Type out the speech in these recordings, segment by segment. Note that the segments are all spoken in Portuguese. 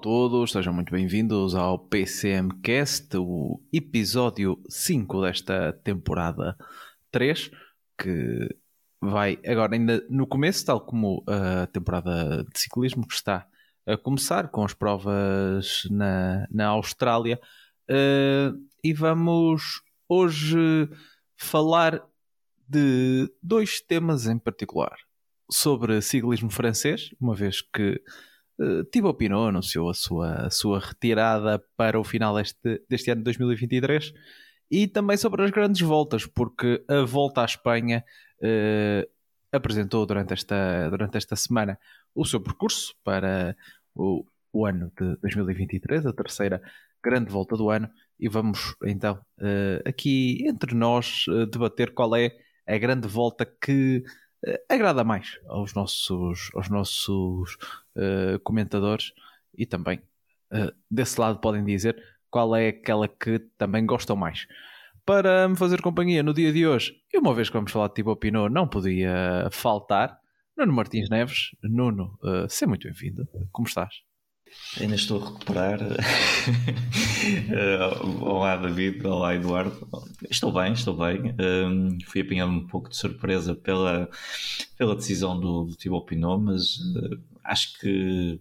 Todos, sejam muito bem-vindos ao PCMcast, o episódio 5 desta temporada 3, que vai agora ainda no começo, tal como a temporada de ciclismo que está a começar com as provas na, na Austrália. Uh, e vamos hoje falar de dois temas em particular. Sobre ciclismo francês, uma vez que Uh, Thibaut Pinot anunciou a sua, a sua retirada para o final deste, deste ano de 2023 e também sobre as grandes voltas, porque a volta à Espanha uh, apresentou durante esta, durante esta semana o seu percurso para o, o ano de 2023, a terceira grande volta do ano, e vamos então uh, aqui entre nós debater qual é a grande volta que agrada mais aos nossos, aos nossos uh, comentadores e também uh, desse lado podem dizer qual é aquela que também gostam mais. Para me fazer companhia no dia de hoje, e uma vez que vamos falar de Thibaut Pinot, não podia faltar Nuno Martins Neves. Nuno, uh, seja muito bem-vindo. Como estás? Ainda estou a recuperar. olá, David. Olá, Eduardo. Estou bem, estou bem. Um, fui apanhado um pouco de surpresa pela, pela decisão do, do Thibaut Pinot, mas uh, acho que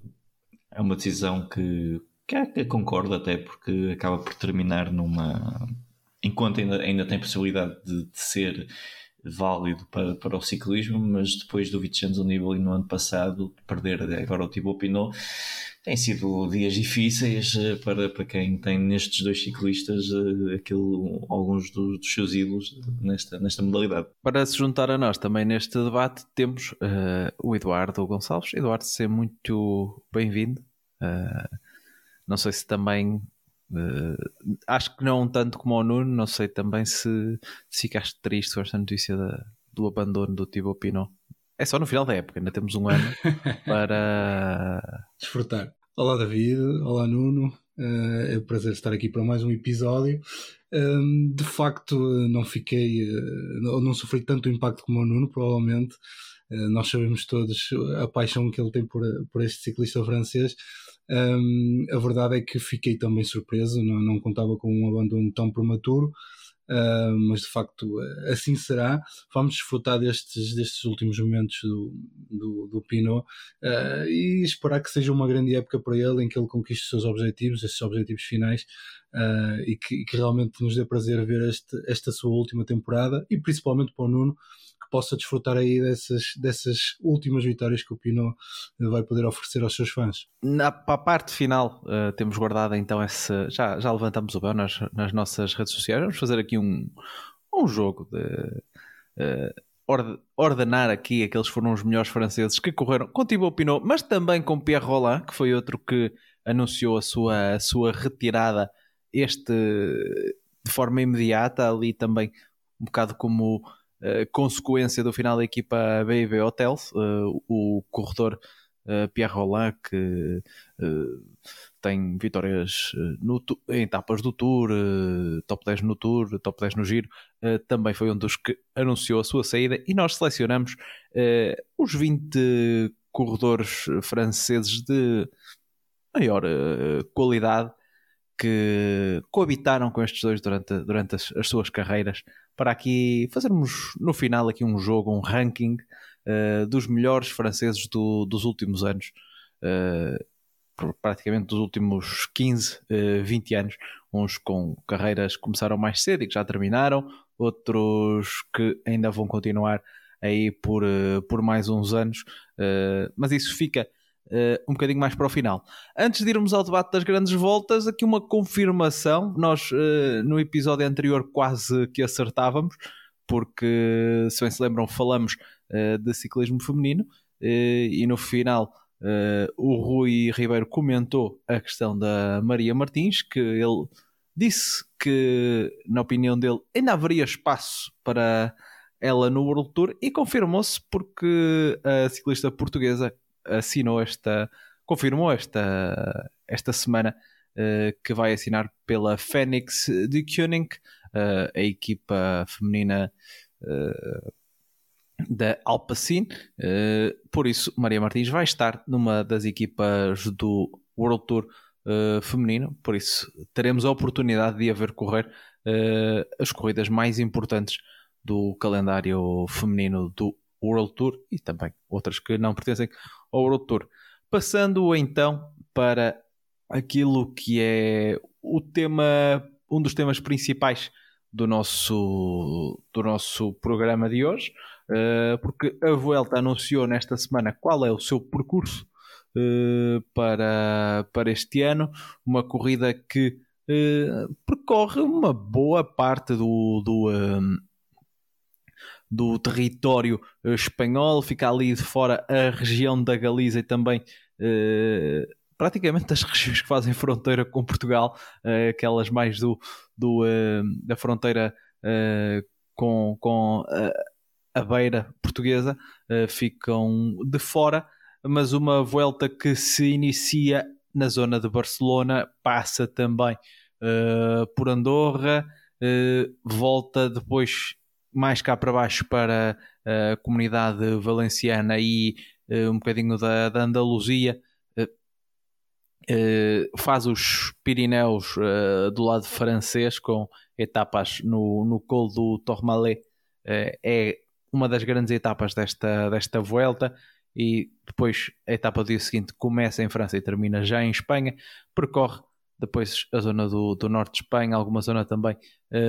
é uma decisão que, que, que concordo até porque acaba por terminar numa. Enquanto ainda, ainda tem possibilidade de, de ser válido para, para o ciclismo, mas depois do Vincenzo Nibali no ano passado, perder agora o Thibaut Pinot, tem sido dias difíceis eh, para, para quem tem nestes dois ciclistas eh, aquilo, alguns dos, dos seus ídolos nesta, nesta modalidade. Para se juntar a nós também neste debate temos uh, o Eduardo Gonçalves. Eduardo, seja muito bem-vindo. Uh, não sei se também Uh, acho que não tanto como o Nuno, não sei também se, se ficaste triste com esta notícia da, do abandono do Thibaut Pinot. É só no final da época, ainda temos um ano para desfrutar. Olá David, olá Nuno, uh, é um prazer estar aqui para mais um episódio. Um, de facto, não fiquei, não, não sofri tanto impacto como o Nuno, provavelmente. Uh, nós sabemos todos a paixão que ele tem por, por este ciclista francês. Um, a verdade é que fiquei também surpreso, não, não contava com um abandono tão prematuro. Uh, mas de facto assim será. Vamos desfrutar destes, destes últimos momentos do, do, do Pinot uh, e esperar que seja uma grande época para ele em que ele conquiste os seus objetivos, esses objetivos finais. Uh, e, que, que, realmente nos dê prazer ver este, esta sua última temporada e principalmente para o Nuno possa desfrutar aí dessas, dessas últimas vitórias que o Pinot vai poder oferecer aos seus fãs. Na, para a parte final, uh, temos guardado então esse. Já, já levantamos o bel nas, nas nossas redes sociais. Vamos fazer aqui um, um jogo de. Uh, ordenar aqui aqueles que foram os melhores franceses que correram com Thibaut Pinot, mas também com Pierre Roland, que foi outro que anunciou a sua, a sua retirada este de forma imediata, ali também um bocado como consequência do final da equipa BIB Hotels, uh, o corredor uh, Pierre Roland, que tem vitórias no, em etapas do Tour, top 10 no Tour, top 10 no Giro, também foi um dos que anunciou a sua saída e nós selecionamos os 20 corredores franceses de maior qualidade que coabitaram com estes dois durante, durante as, as, suas carreiras para aqui fazermos no final aqui um jogo, um ranking uh, dos melhores franceses do, dos últimos anos, uh, praticamente dos últimos 15, uh, 20 anos, uns com carreiras que começaram mais cedo e que já terminaram, outros que ainda vão continuar aí por, uh, por mais uns anos, mas isso fica Uh, um bocadinho mais para o final. Antes de irmos ao debate das grandes voltas, aqui uma confirmação. Nós, uh, no episódio anterior, quase que acertávamos, porque, se bem se lembram, falamos uh, de ciclismo feminino e no final o Rui Ribeiro comentou a questão da Maria Martins, que ele disse que, na opinião dele, ainda haveria espaço para ela no World Tour e confirmou-se porque a ciclista portuguesa assinou esta, confirmou esta, esta semana uh, que vai assinar pela Fênix de Koenig, uh, a equipa feminina uh, da Alpacin. por isso, Maria Martins vai estar numa das equipas do World Tour feminino, por isso teremos a oportunidade de a ver correr as corridas mais importantes do calendário feminino do World Tour e também outras que não pertencem ao Tour. Passando então para aquilo que é o tema, um dos temas principais do nosso, do nosso programa de hoje, uh, porque a Vuelta anunciou nesta semana qual é o seu percurso uh, para, para este ano, uma corrida que uh, percorre uma boa parte do, do, do território uh, espanhol, fica ali de fora a região da Galiza e também uh, praticamente as regiões que fazem fronteira com Portugal, uh, aquelas mais do, do da fronteira com, com a beira portuguesa, ficam de fora, mas uma volta que se inicia na zona de Barcelona, passa também por Andorra, volta depois mais cá para baixo para a comunidade valenciana e uh, um bocadinho da, da Andaluzia, uh, uh, faz os Pirineus do lado francês com etapas no, no colo do Tourmalet, é uma das grandes etapas desta, desta volta e depois a etapa do dia seguinte começa em França e termina já em Espanha, percorre depois a zona do, do norte de Espanha, alguma zona também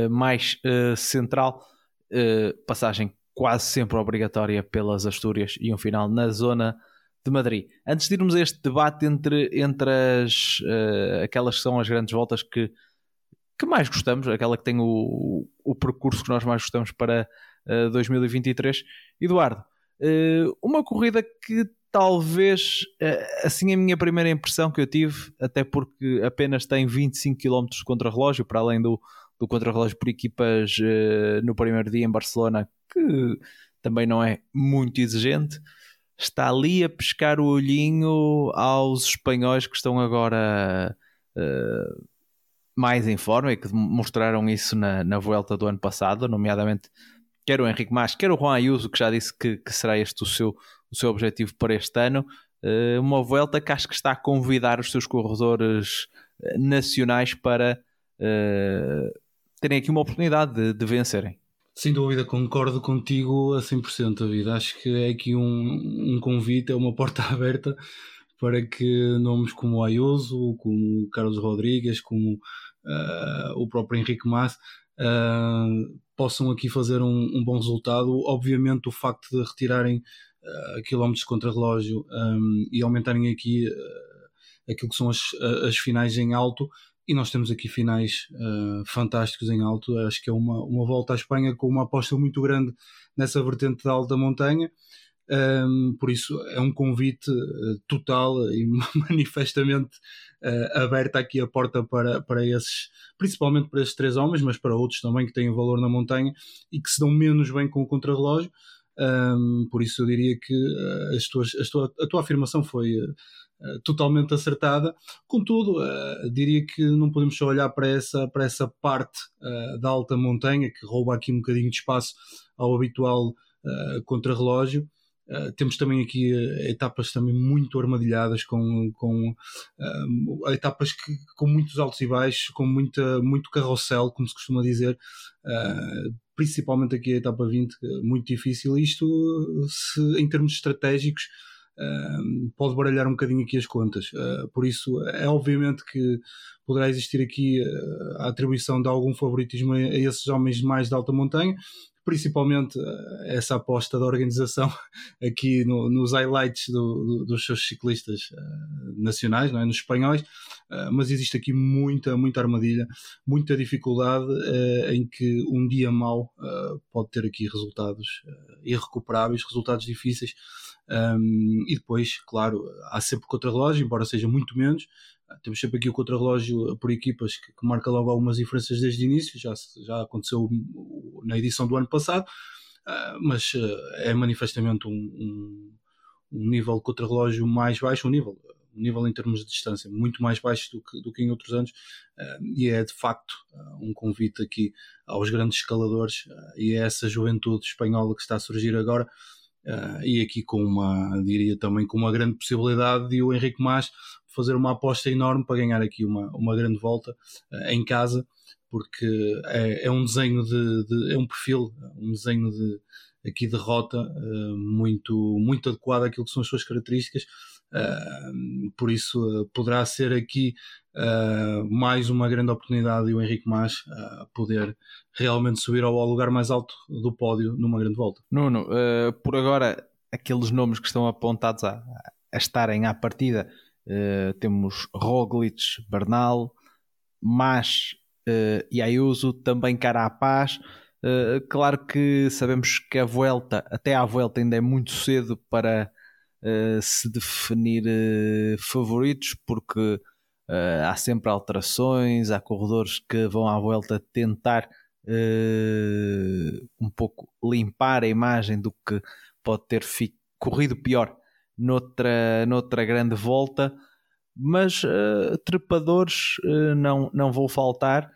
mais central, uh, passagem quase sempre obrigatória pelas Astúrias e um final na zona de Madrid. Antes de irmos a este debate entre, entre as, uh, aquelas que são as grandes voltas que, que mais gostamos, aquela que tem o, o percurso que nós mais gostamos para uh, eh, 2023, Eduardo, uh, uma corrida que talvez, assim a minha primeira impressão que eu tive, até porque apenas tem 25 km contra relógio, para além do, do contrarrelógio por equipas uh, no primeiro dia em Barcelona, que também não é muito exigente, está ali a pescar o olhinho aos espanhóis que estão agora uh, mais em forma e que mostraram isso na, na Vuelta do ano passado, nomeadamente quer o Henrique Mas, quer o Juan Ayuso, que já disse que, que será este o seu, o seu objetivo para este ano. Uh, uma Vuelta que acho que está a convidar os seus corredores nacionais para uh, terem aqui uma oportunidade de, de vencerem. Sem dúvida, concordo contigo a 100%, David. Acho que é aqui um, um convite, é uma porta aberta para que nomes como Ayuso, como Carlos Rodrigues, como uh, o próprio Henrique Mas uh, possam aqui fazer um, um, bom resultado. Obviamente, o facto de retirarem uh, quilómetros contra relógio um, e aumentarem aqui aquilo que são as, as finais em alto e nós temos aqui finais uh, fantásticos em alto. Acho que é uma, uma volta à Espanha com uma aposta muito grande nessa vertente da alta montanha. Um, por isso é um convite uh, total e manifestamente uh, aberta aqui a porta para, para esses, principalmente para esses três homens, mas para outros também que têm valor na montanha e que se dão menos bem com o contrarrelógio. Um, por isso eu diria que as tuas, as tua, a tua afirmação foi eh, totalmente acertada. Contudo, uh, diria que não podemos só olhar para essa, para essa parte uh, da alta montanha, que rouba aqui um bocadinho de espaço ao habitual contrarrelógio. Uh, temos também aqui etapas também muito armadilhadas com, com etapas que, com muitos altos e baixos, com muita, muito carrossel, como se costuma dizer, principalmente aqui a etapa 20, muito difícil. Isto, se, em termos estratégicos, pode baralhar um bocadinho aqui as contas. Uh, por isso, é obviamente que poderá existir aqui uh, a atribuição de algum favoritismo a, esses homens mais de alta montanha, principalmente uh, essa aposta da organização aqui no, nos highlights do, do, dos seus ciclistas nacionais, não é? nos espanhóis, mas existe aqui muita, muita armadilha, muita dificuldade em que um dia mau pode ter aqui resultados irrecuperáveis, resultados difíceis. Um, e depois, claro, há sempre contra-relógio, embora seja muito menos, temos sempre aqui o contrarrelógio por equipas que, que, marca logo algumas diferenças desde o início, já, já aconteceu na edição do ano passado, mas é manifestamente um, um, um nível de contrarrelógio mais baixo, um nível, um nível em termos de distância muito mais baixo do que, do que em outros anos. Uh, e é de facto uh, um convite aqui aos grandes escaladores uh, e a essa juventude espanhola que está a surgir agora e aqui com uma, diria também com uma grande possibilidade de o Henrique Mas fazer uma aposta enorme para ganhar aqui uma, uma grande volta em casa porque é, é um desenho de, de, é um perfil, um desenho de aqui de rota muito, muito adequado àquilo que são as suas características Uh, por isso uh, poderá ser aqui uh, mais uma grande oportunidade e o Henrique Mas poder realmente subir ao lugar mais alto do pódio numa grande volta. Nuno, por agora aqueles nomes que estão apontados a, a estarem à partida temos Roglic, Bernal, Mas e Ayuso, também Carapaz. Uh, claro que sabemos que a volta, até à volta ainda é muito cedo para uh, se definir uh, favoritos, porque uh, há sempre alterações, há corredores que vão à volta tentar um pouco limpar a imagem do que pode ter corrido pior noutra, noutra grande volta, mas trepadores não, não vão faltar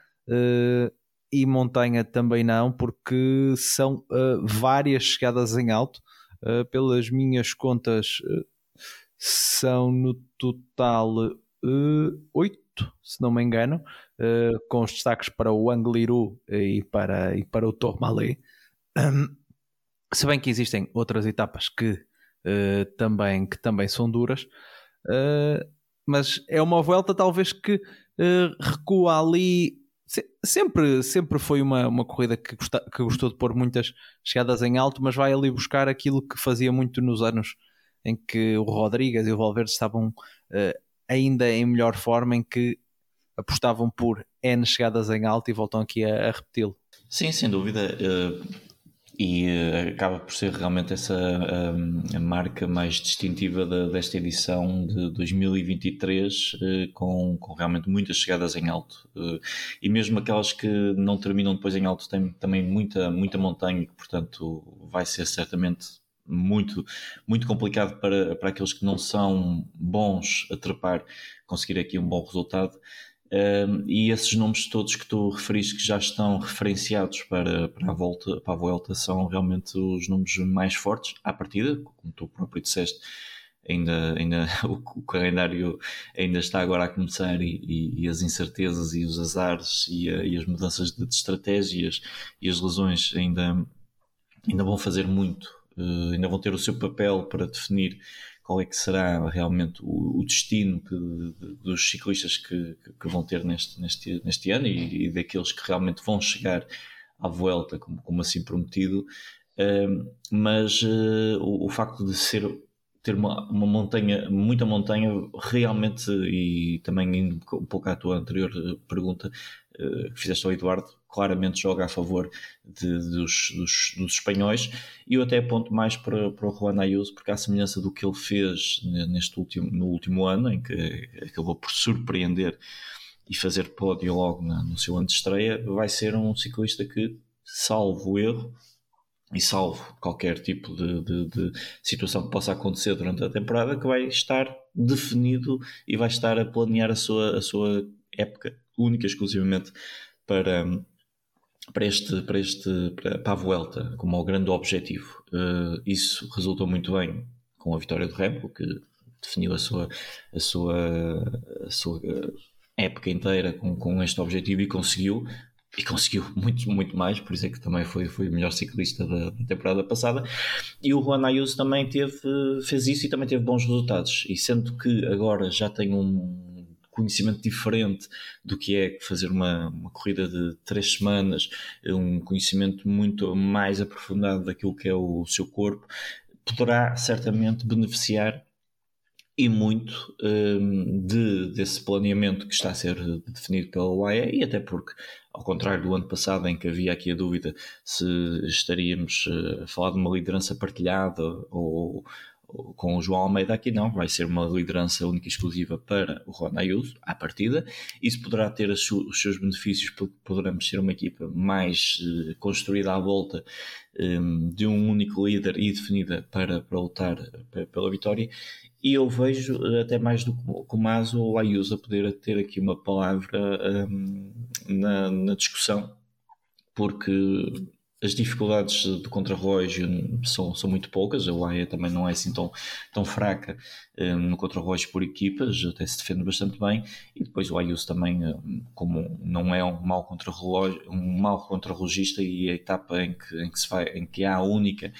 e montanha também não, porque são várias chegadas em alto Uh, pelas minhas contas, uh, são no total uh, oito, se não me engano, com os destaques para o Angliru e para, e para o Tourmalet. Um, se bem que existem outras etapas que, também, que também são duras, mas é uma volta talvez que recua ali sempre, sempre foi uma, uma corrida que, gosta, que gostou de pôr muitas chegadas em alto, mas vai ali buscar aquilo que fazia muito nos anos em que o Rodrigues e o Valverde estavam uh, ainda em melhor forma, em que apostavam por N chegadas em alto e voltam aqui a, a repeti-lo. Sim, sem dúvida. Uh e uh, acaba por ser realmente essa um, a marca mais distintiva de, desta edição de 2023 uh, eh, com, com realmente muitas chegadas em alto. Uh, e mesmo aquelas que não terminam depois em alto têm também muita, muita montanha e portanto vai ser certamente muito, muito complicado para, para aqueles que não são bons a trepar conseguir aqui um bom resultado e esses nomes todos que tu referiste que já estão referenciados para, para, a volta, para a volta são realmente os nomes mais fortes à partida, como tu próprio disseste, ainda, ainda o, o calendário ainda está agora a começar e, e, e as incertezas e os azares e, a, e as mudanças de, de, estratégias e as lesões ainda, ainda vão fazer muito, uh, ainda vão ter o seu papel para definir qual é que será realmente o, o destino que, de, dos ciclistas que, que, vão ter neste, neste, neste ano e, e, daqueles que realmente vão chegar à volta, como, como assim prometido. Uh, mas uh, o, o, facto de ser ter uma, uma montanha, muita montanha, realmente, e também indo um pouco à tua anterior pergunta uh, que fizeste ao Eduardo, claramente joga a favor de, dos, dos, dos, espanhóis. E eu até aponto mais para, para o Juan Ayuso, porque à semelhança do que ele fez neste último, no último ano, em que acabou por surpreender e fazer pódio logo na, no seu ano de estreia, vai ser um ciclista que, salvo erro, e salvo qualquer tipo de, de, de, situação que possa acontecer durante a temporada, que vai estar definido e vai estar a planear a sua, a sua época única exclusivamente para, para, este, para, este, para, a Vuelta como o grande objetivo. Uh, isso resultou muito bem com a vitória do Remco, que definiu a sua, a sua, a sua época inteira com, com este objetivo e conseguiu. E conseguiu muito, muito mais, por isso é que também foi, foi o melhor ciclista da, da temporada passada. E o Juan Ayuso também teve, fez isso e também teve bons resultados. E sendo que agora já tem um, conhecimento diferente do que é fazer uma, uma corrida de três semanas, um conhecimento muito mais aprofundado daquilo que é o seu corpo, poderá certamente beneficiar e muito um, de, desse planeamento que está a ser definido pela UAE e até porque, ao contrário do ano passado em que havia aqui a dúvida se estaríamos uh, a falar de uma liderança partilhada ou, com o João Almeida aqui não, vai ser uma liderança única e exclusiva para o Juan Ayuso, à partida. Isso poderá ter os seus benefícios, porque poderemos ser uma equipa mais uh, construída à volta um, de um único líder e definida para, para lutar pela vitória. E eu vejo, até mais do que o Mazo ou Ayuso, a poder ter aqui uma palavra um, na, na discussão, porque as dificuldades do contrarrelógio são, são muito poucas, a UAE também não é assim tão, tão fraca um, no contrarrelógio por equipas, até se defende bastante bem, e depois o Ayuso também, um, como não é um mau contrarrelógio, um mau contrarrelogista e a etapa em que, em que, se vai, em que há a única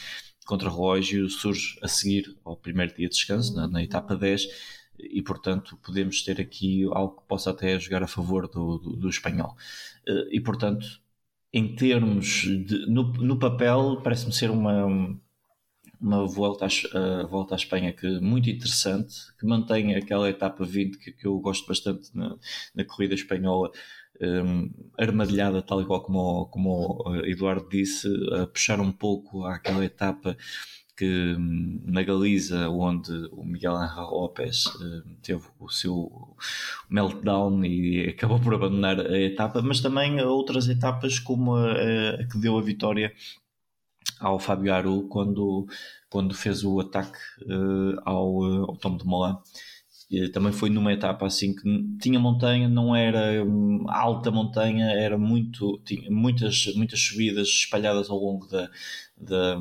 contrarrelógio surge a seguir ao primeiro dia de descanso, na, na etapa 10, e portanto podemos ter aqui algo que possa até jogar a favor do, do, do espanhol. Uh, e portanto em termos de. No, no papel, parece-me ser uma, uma volta, à, volta à Espanha que muito interessante, que mantém aquela etapa 20 que, que eu gosto bastante na, na corrida espanhola, um, armadilhada, tal e qual como, como o Eduardo disse, a puxar um pouco àquela etapa que na Galiza, onde o Miguel Angel Lopes uh, teve o seu meltdown e acabou por abandonar a etapa, mas também outras etapas como a, a que deu a vitória ao Fábio Aru quando, quando fez o ataque uh, ao, ao Tom de Molan. Também foi numa etapa assim que tinha montanha, não era alta montanha, era muito, tinha muitas, muitas subidas espalhadas ao longo da, da,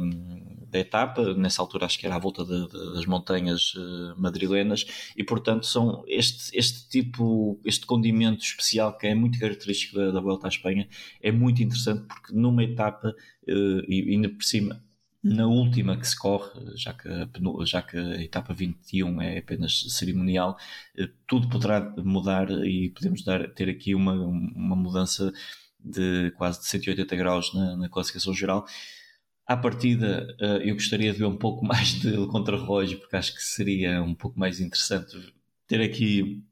da etapa, nessa altura acho que era à volta de, de, das montanhas uh, madrilenas, e portanto são este, este tipo, este condimento especial que é muito característico da, da Volta à Espanha, é muito interessante porque numa etapa, uh, e ainda por cima, na última que se corre, já que, a, já que a etapa 21 é apenas cerimonial, uh, tudo poderá mudar e podemos dar, ter aqui uma, uma mudança de quase de 180 graus na, na classificação geral. À partida, eh, eu gostaria de ver um pouco mais de contrarrelógio, porque acho que seria um pouco mais interessante ter aqui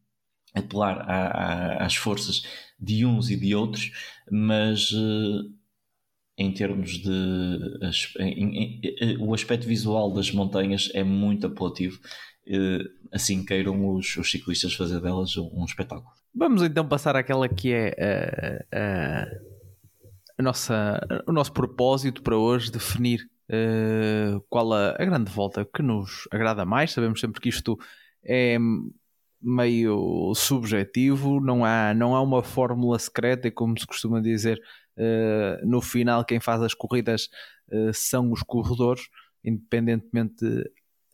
apelar a, a, às forças de uns e de outros, mas eh, em termos de. Em, em, em, o aspecto visual das montanhas é muito apelativo. Eh, assim queiram os, os ciclistas fazer delas um, um, espetáculo. Vamos então passar àquela que é a nossa, o nosso propósito para hoje, definir uh, qual a, a, grande volta que nos agrada mais. Sabemos sempre que isto é meio subjetivo, não há, não há uma fórmula secreta, e como se costuma dizer, uh, no final quem faz as corridas uh, são os corredores, independentemente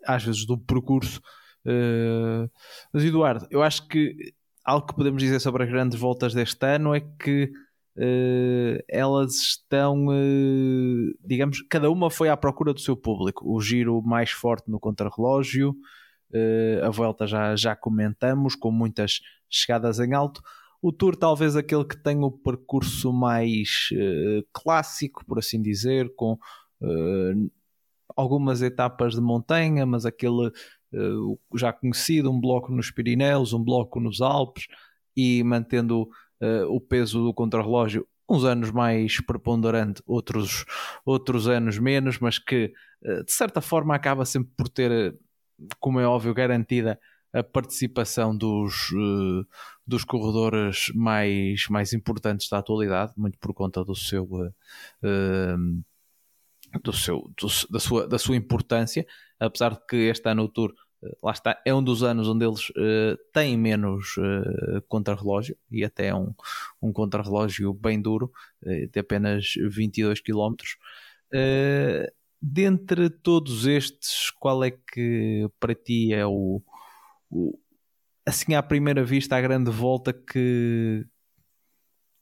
às vezes do percurso. mas Eduardo, eu acho que algo que podemos dizer sobre as grandes voltas deste ano é que Uh, elas estão, uh, digamos, cada uma foi à procura do seu público. O giro mais forte no contrarrelógio, uh, a volta já, já comentamos, com muitas chegadas em alto. O Tour, talvez aquele que tem o percurso mais clássico, por assim dizer, com algumas etapas de montanha, mas aquele já conhecido, um bloco nos Pirineus, um bloco nos Alpes, e mantendo uh, o peso do contrarrelógio uns anos mais preponderante, outros, outros anos menos, mas que uh, de certa forma acaba sempre por ter, como é óbvio, garantida a participação dos, uh, dos corredores mais, mais importantes da atualidade, muito por conta do seu, uh, do seu do, da, sua, da sua importância, apesar de que este ano o Tour lá está, é um dos anos onde eles têm menos contrarrelógio e até um, um contrarrelógio bem duro, de apenas 22 km. Dentre todos estes, qual é que para ti é o, assim à primeira vista a grande volta que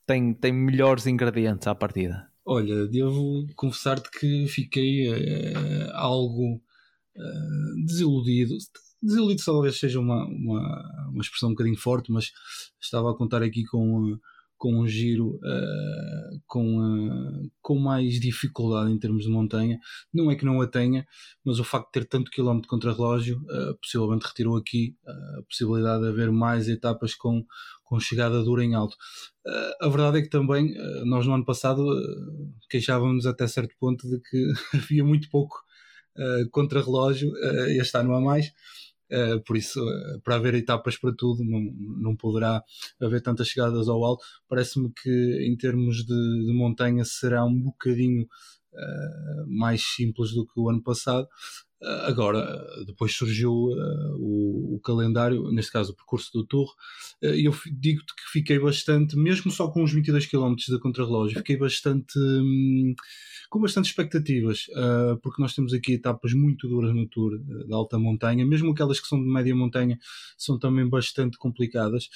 tem, tem melhores ingredientes à partida? Olha, devo confessar-te que fiquei algo uh, desiludido. Desiludido talvez seja uma, uma, uma expressão um bocadinho forte, mas estava a contar aqui com, com um giro uh, com, uh, com mais dificuldade em termos de montanha. Não é que não a tenha, mas o facto de ter tanto quilómetro contra relógio uh, possivelmente retirou aqui a possibilidade de haver mais etapas com, com chegada dura em alto. a verdade é que também nós no ano passado queixávamos até certo ponto de que havia muito pouco uh, contra relógio, este ano há mais. Uh, por isso, uh, para haver etapas para tudo, não, não poderá haver tantas chegadas ao alto. Parece-me que, em termos de, de, montanha, será um bocadinho uh, mais simples do que o ano passado. Agora, depois surgiu uh, o, o, calendário, neste caso o percurso do Tour, uh, eu digo-te que fiquei bastante, mesmo só com os 22 km da contrarrelógio, fiquei bastante um, com bastante expectativas, uh, porque nós temos aqui etapas muito duras no Tour da alta montanha, mesmo aquelas que são de média montanha são também bastante complicadas,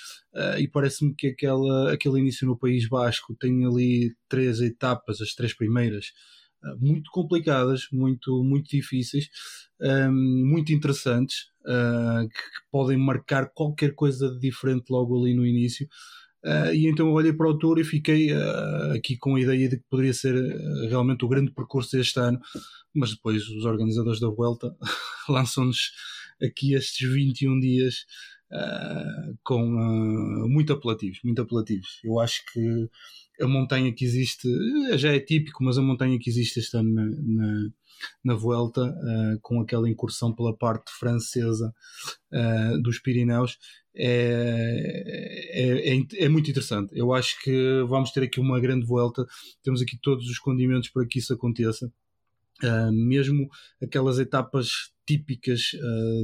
e parece-me que aquela, aquele início no País Basco tem ali três etapas, as três primeiras muito complicadas, muito, muito difíceis, muito interessantes, uh, que podem marcar qualquer coisa de diferente logo ali no início. Uh, e então eu olhei para o Tour e fiquei uh, aqui com a ideia de que poderia ser realmente o grande percurso deste ano, mas depois os organizadores da Vuelta lançam-nos aqui estes 21 dias com muito apelativos, muito apelativos. Eu acho que a montanha que existe, eh, já é típico, mas a montanha que existe este ano na, na, na Vuelta, uh, com aquela incursão pela parte francesa uh, dos Pirineus, é, é, é, é, muito interessante. Eu acho que vamos ter aqui uma grande Vuelta, temos aqui todos os condimentos para que isso aconteça. Uh, mesmo aquelas etapas típicas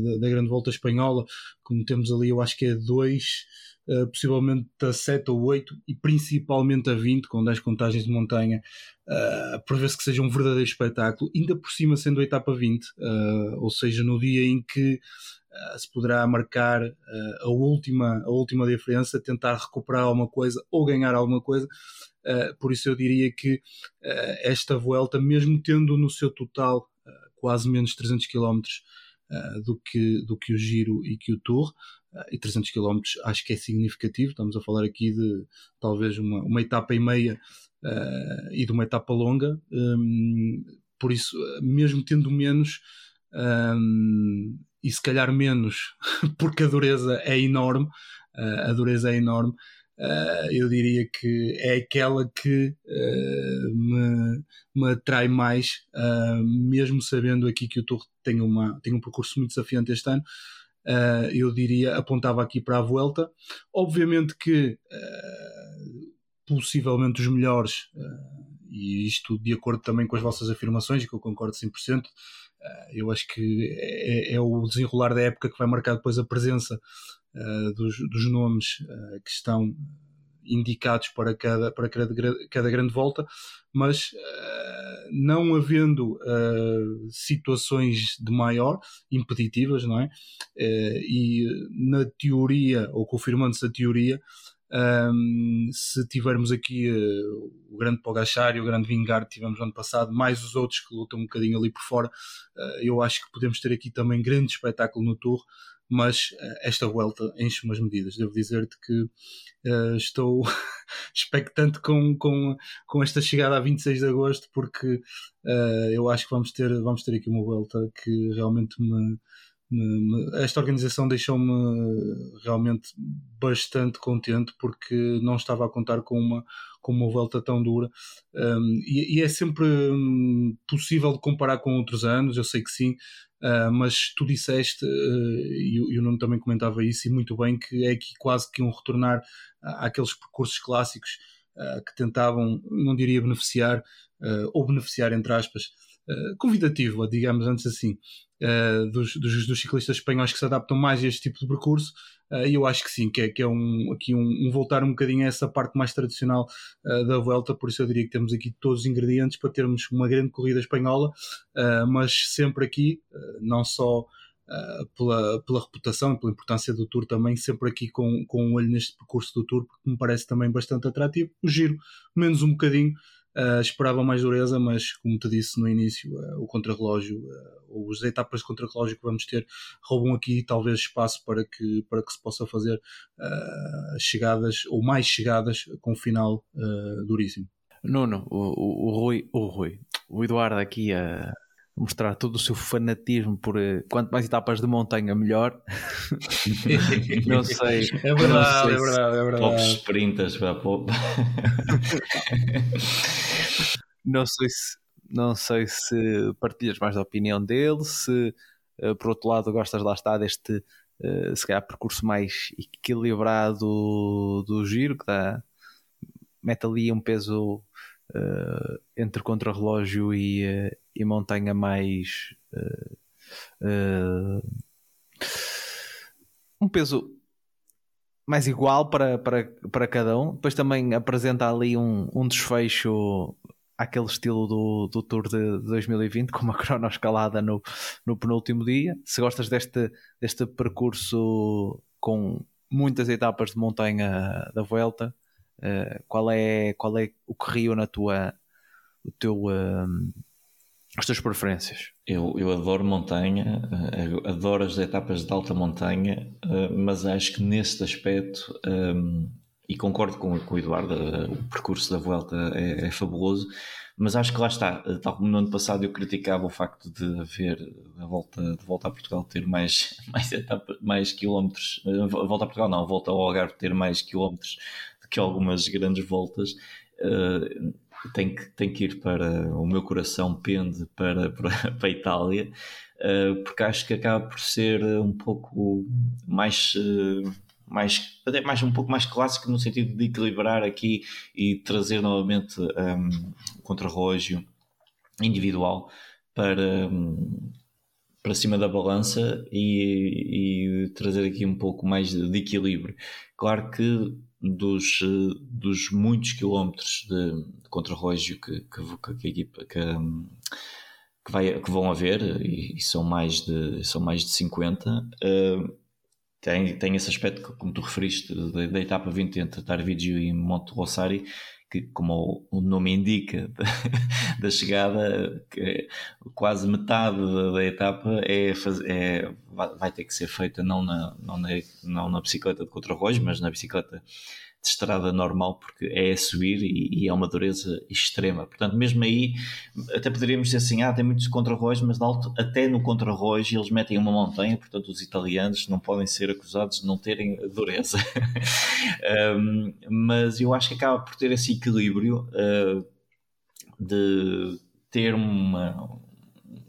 da, da, grande volta espanhola, como temos ali, eu acho que é dois, uh, possivelmente a 7 ou 8 e principalmente a 20, com 10 contagens de montanha, uh, para ver se que seja um verdadeiro espetáculo, ainda por cima sendo a etapa 20, uh, eh, ou seja, no dia em que se poderá marcar a, última, a última diferença, tentar recuperar alguma coisa ou ganhar alguma coisa. por isso eu diria que esta volta, mesmo tendo no seu total quase menos 300 km do, que, do que o Giro e que o Tour, e 300 km acho que é significativo. Estamos a falar aqui de talvez uma, uma etapa e meia uh, e de uma etapa longa. Um, por isso, mesmo tendo menos, um, e se calhar menos, porque a dureza é enorme, uh, a dureza é enorme. Uh, eu diria que é aquela que uh, me, me atrai mais, uh, mesmo sabendo aqui que o Tour tem, uma, tem um percurso muito desafiante este ano, uh, eu diria, apontava aqui para a Vuelta. Obviamente que uh, possivelmente os melhores, uh, e isto de acordo também com as vossas afirmações, que eu concordo 100%, eu acho que é, é, o desenrolar da época que vai marcar depois a presença dos, dos, nomes que estão indicados para cada, para cada, cada grande volta, mas uh, não havendo uh, situações de maior, impeditivas, não é? Uh, e na teoria, ou confirmando-se a teoria, um, se tivermos aqui o grande Pogachar e o grande Vingard que tivemos no ano passado, mais os outros que lutam um bocadinho ali por fora, eu acho que podemos ter aqui também grande espetáculo no Tour mas uh, esta volta enche umas medidas. Devo dizer-te que uh, estou expectante com, com, com esta chegada a 26 de agosto, porque uh, eu acho que vamos ter, vamos ter aqui uma volta que realmente me, me, me esta organização deixou-me realmente bastante contente porque não estava a contar com uma com uma volta tão dura. Um, e, e, é sempre um, possível de comparar com outros anos, eu sei que sim, Uh, mas tu disseste, uh, e, e o Nuno também comentava isso, e muito bem, que é aqui quase que um retornar àqueles percursos clássicos uh, que tentavam, não diria beneficiar, ou beneficiar entre aspas, convidativo, digamos antes assim, dos, dos, dos, ciclistas espanhóis que se adaptam mais a este tipo de percurso, e eu acho que sim, que é, que é um, aqui um, um voltar um bocadinho a essa parte mais tradicional da Vuelta, por isso eu diria que temos aqui todos os ingredientes para termos uma grande corrida espanhola, mas sempre aqui, não só Uh, pela, pela reputação e pela importância do Tour também, sempre aqui com, com um olho neste percurso do Tour, porque me parece também bastante atrativo. O giro, menos um bocadinho, uh, esperava mais dureza, mas como te disse no início, uh, o contrarrelógio, ou as etapas de contrarrelógio que vamos ter, roubam aqui talvez espaço para que, para que se possa fazer chegadas, ou mais chegadas, com um final duríssimo. Nuno, o, o, o, Rui, o Rui, o Eduardo aqui a mostrar todo o seu fanatismo por uh, quanto mais etapas de montanha melhor. não sei. É verdade, sei é verdade, é verdade. Poucos sprintas para pouco. não sei se não sei se partilhas mais da opinião dele, se uh, por outro lado gostas lá está deste uh, se calhar percurso mais equilibrado do, do giro que dá, mete ali um peso uh, entre contrarrelógio e, e montanha mais um peso mais igual para, para, para cada um. Depois também apresenta ali um, um desfecho àquele estilo do, do Tour de 2020, com uma cronoescalada no, no penúltimo dia. Se gostas deste, deste percurso com muitas etapas de montanha da volta, uh, qual, é, qual é o que rio na tua, o teu, uh, as tuas preferências? Eu, eu adoro montanha, eh, adoro as etapas de alta montanha, eh, mas acho que nesse aspecto, um, eh, e concordo com, com o Eduardo, o percurso da volta é, é, fabuloso, mas acho que lá está, tal como no ano passado eu criticava o facto de haver a volta, de volta a Portugal ter mais, mais, etapas, mais quilómetros, a volta a Portugal não, a volta ao Algarve ter mais quilómetros que algumas grandes voltas. Uh, tem que, tem que ir para. O meu coração pende para, para, para a Itália, uh, porque acho que acaba por ser um pouco mais. Uh, mais, até mais um pouco mais clássico no sentido de equilibrar aqui e trazer novamente um, o contrarrelógio individual para, um, para cima da balança e, e, trazer aqui um pouco mais de, de equilíbrio. Claro que dos, eh, dos muitos quilómetros de, de contrarrelógio que, que, que, a equipa que, que, vai, que vão haver, e, e, são, mais de, são mais de 50, uh, eh, tem, tem esse aspecto, como tu referiste, da, da etapa 20 entre Tarvigio e Monte Rossari, que, como o nome indica, da chegada, que quase metade da, etapa é, é, vai ter que ser feita não na, não na, não na bicicleta de contrarrelógio, mas na bicicleta de estrada normal, porque é a subir e, e, é uma dureza extrema. Portanto, mesmo aí, até poderíamos dizer assim: ah, tem muitos contrarrelógios, mas alto, até no contrarrelógio eles metem uma montanha, portanto, os italianos não podem ser acusados de não terem dureza. um, mas eu acho que acaba por ter esse equilíbrio uh, de ter uma,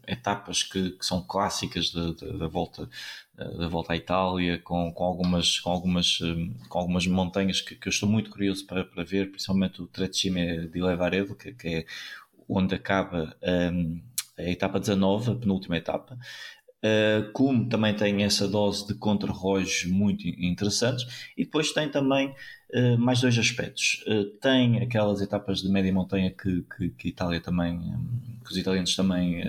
etapas que, que são clássicas da volta da volta à Itália com, com algumas com algumas hum, com algumas montanhas que, que eu estou muito curioso para, para ver principalmente o Trecime di Levaredo que, que é onde acaba um, a etapa 19 a penúltima etapa. Uh, como também tem essa dose de contra-relógio muito interessantes. E depois tem também uh, mais dois aspectos. Uh, tem aquelas etapas de média montanha que, que, que Itália também um, que os italianos também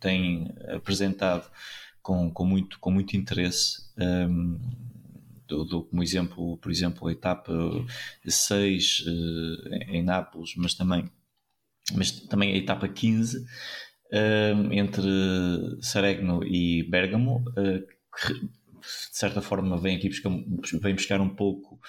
têm apresentado com, com, muito, com muito interesse. Um, dou, como exemplo, por exemplo, a etapa 6 uh, eh, em Nápoles, mas também, mas também a etapa 15 uh, entre Saregno e Bergamo, uh, que de certa forma vem aqui buscar, vem buscar um pouco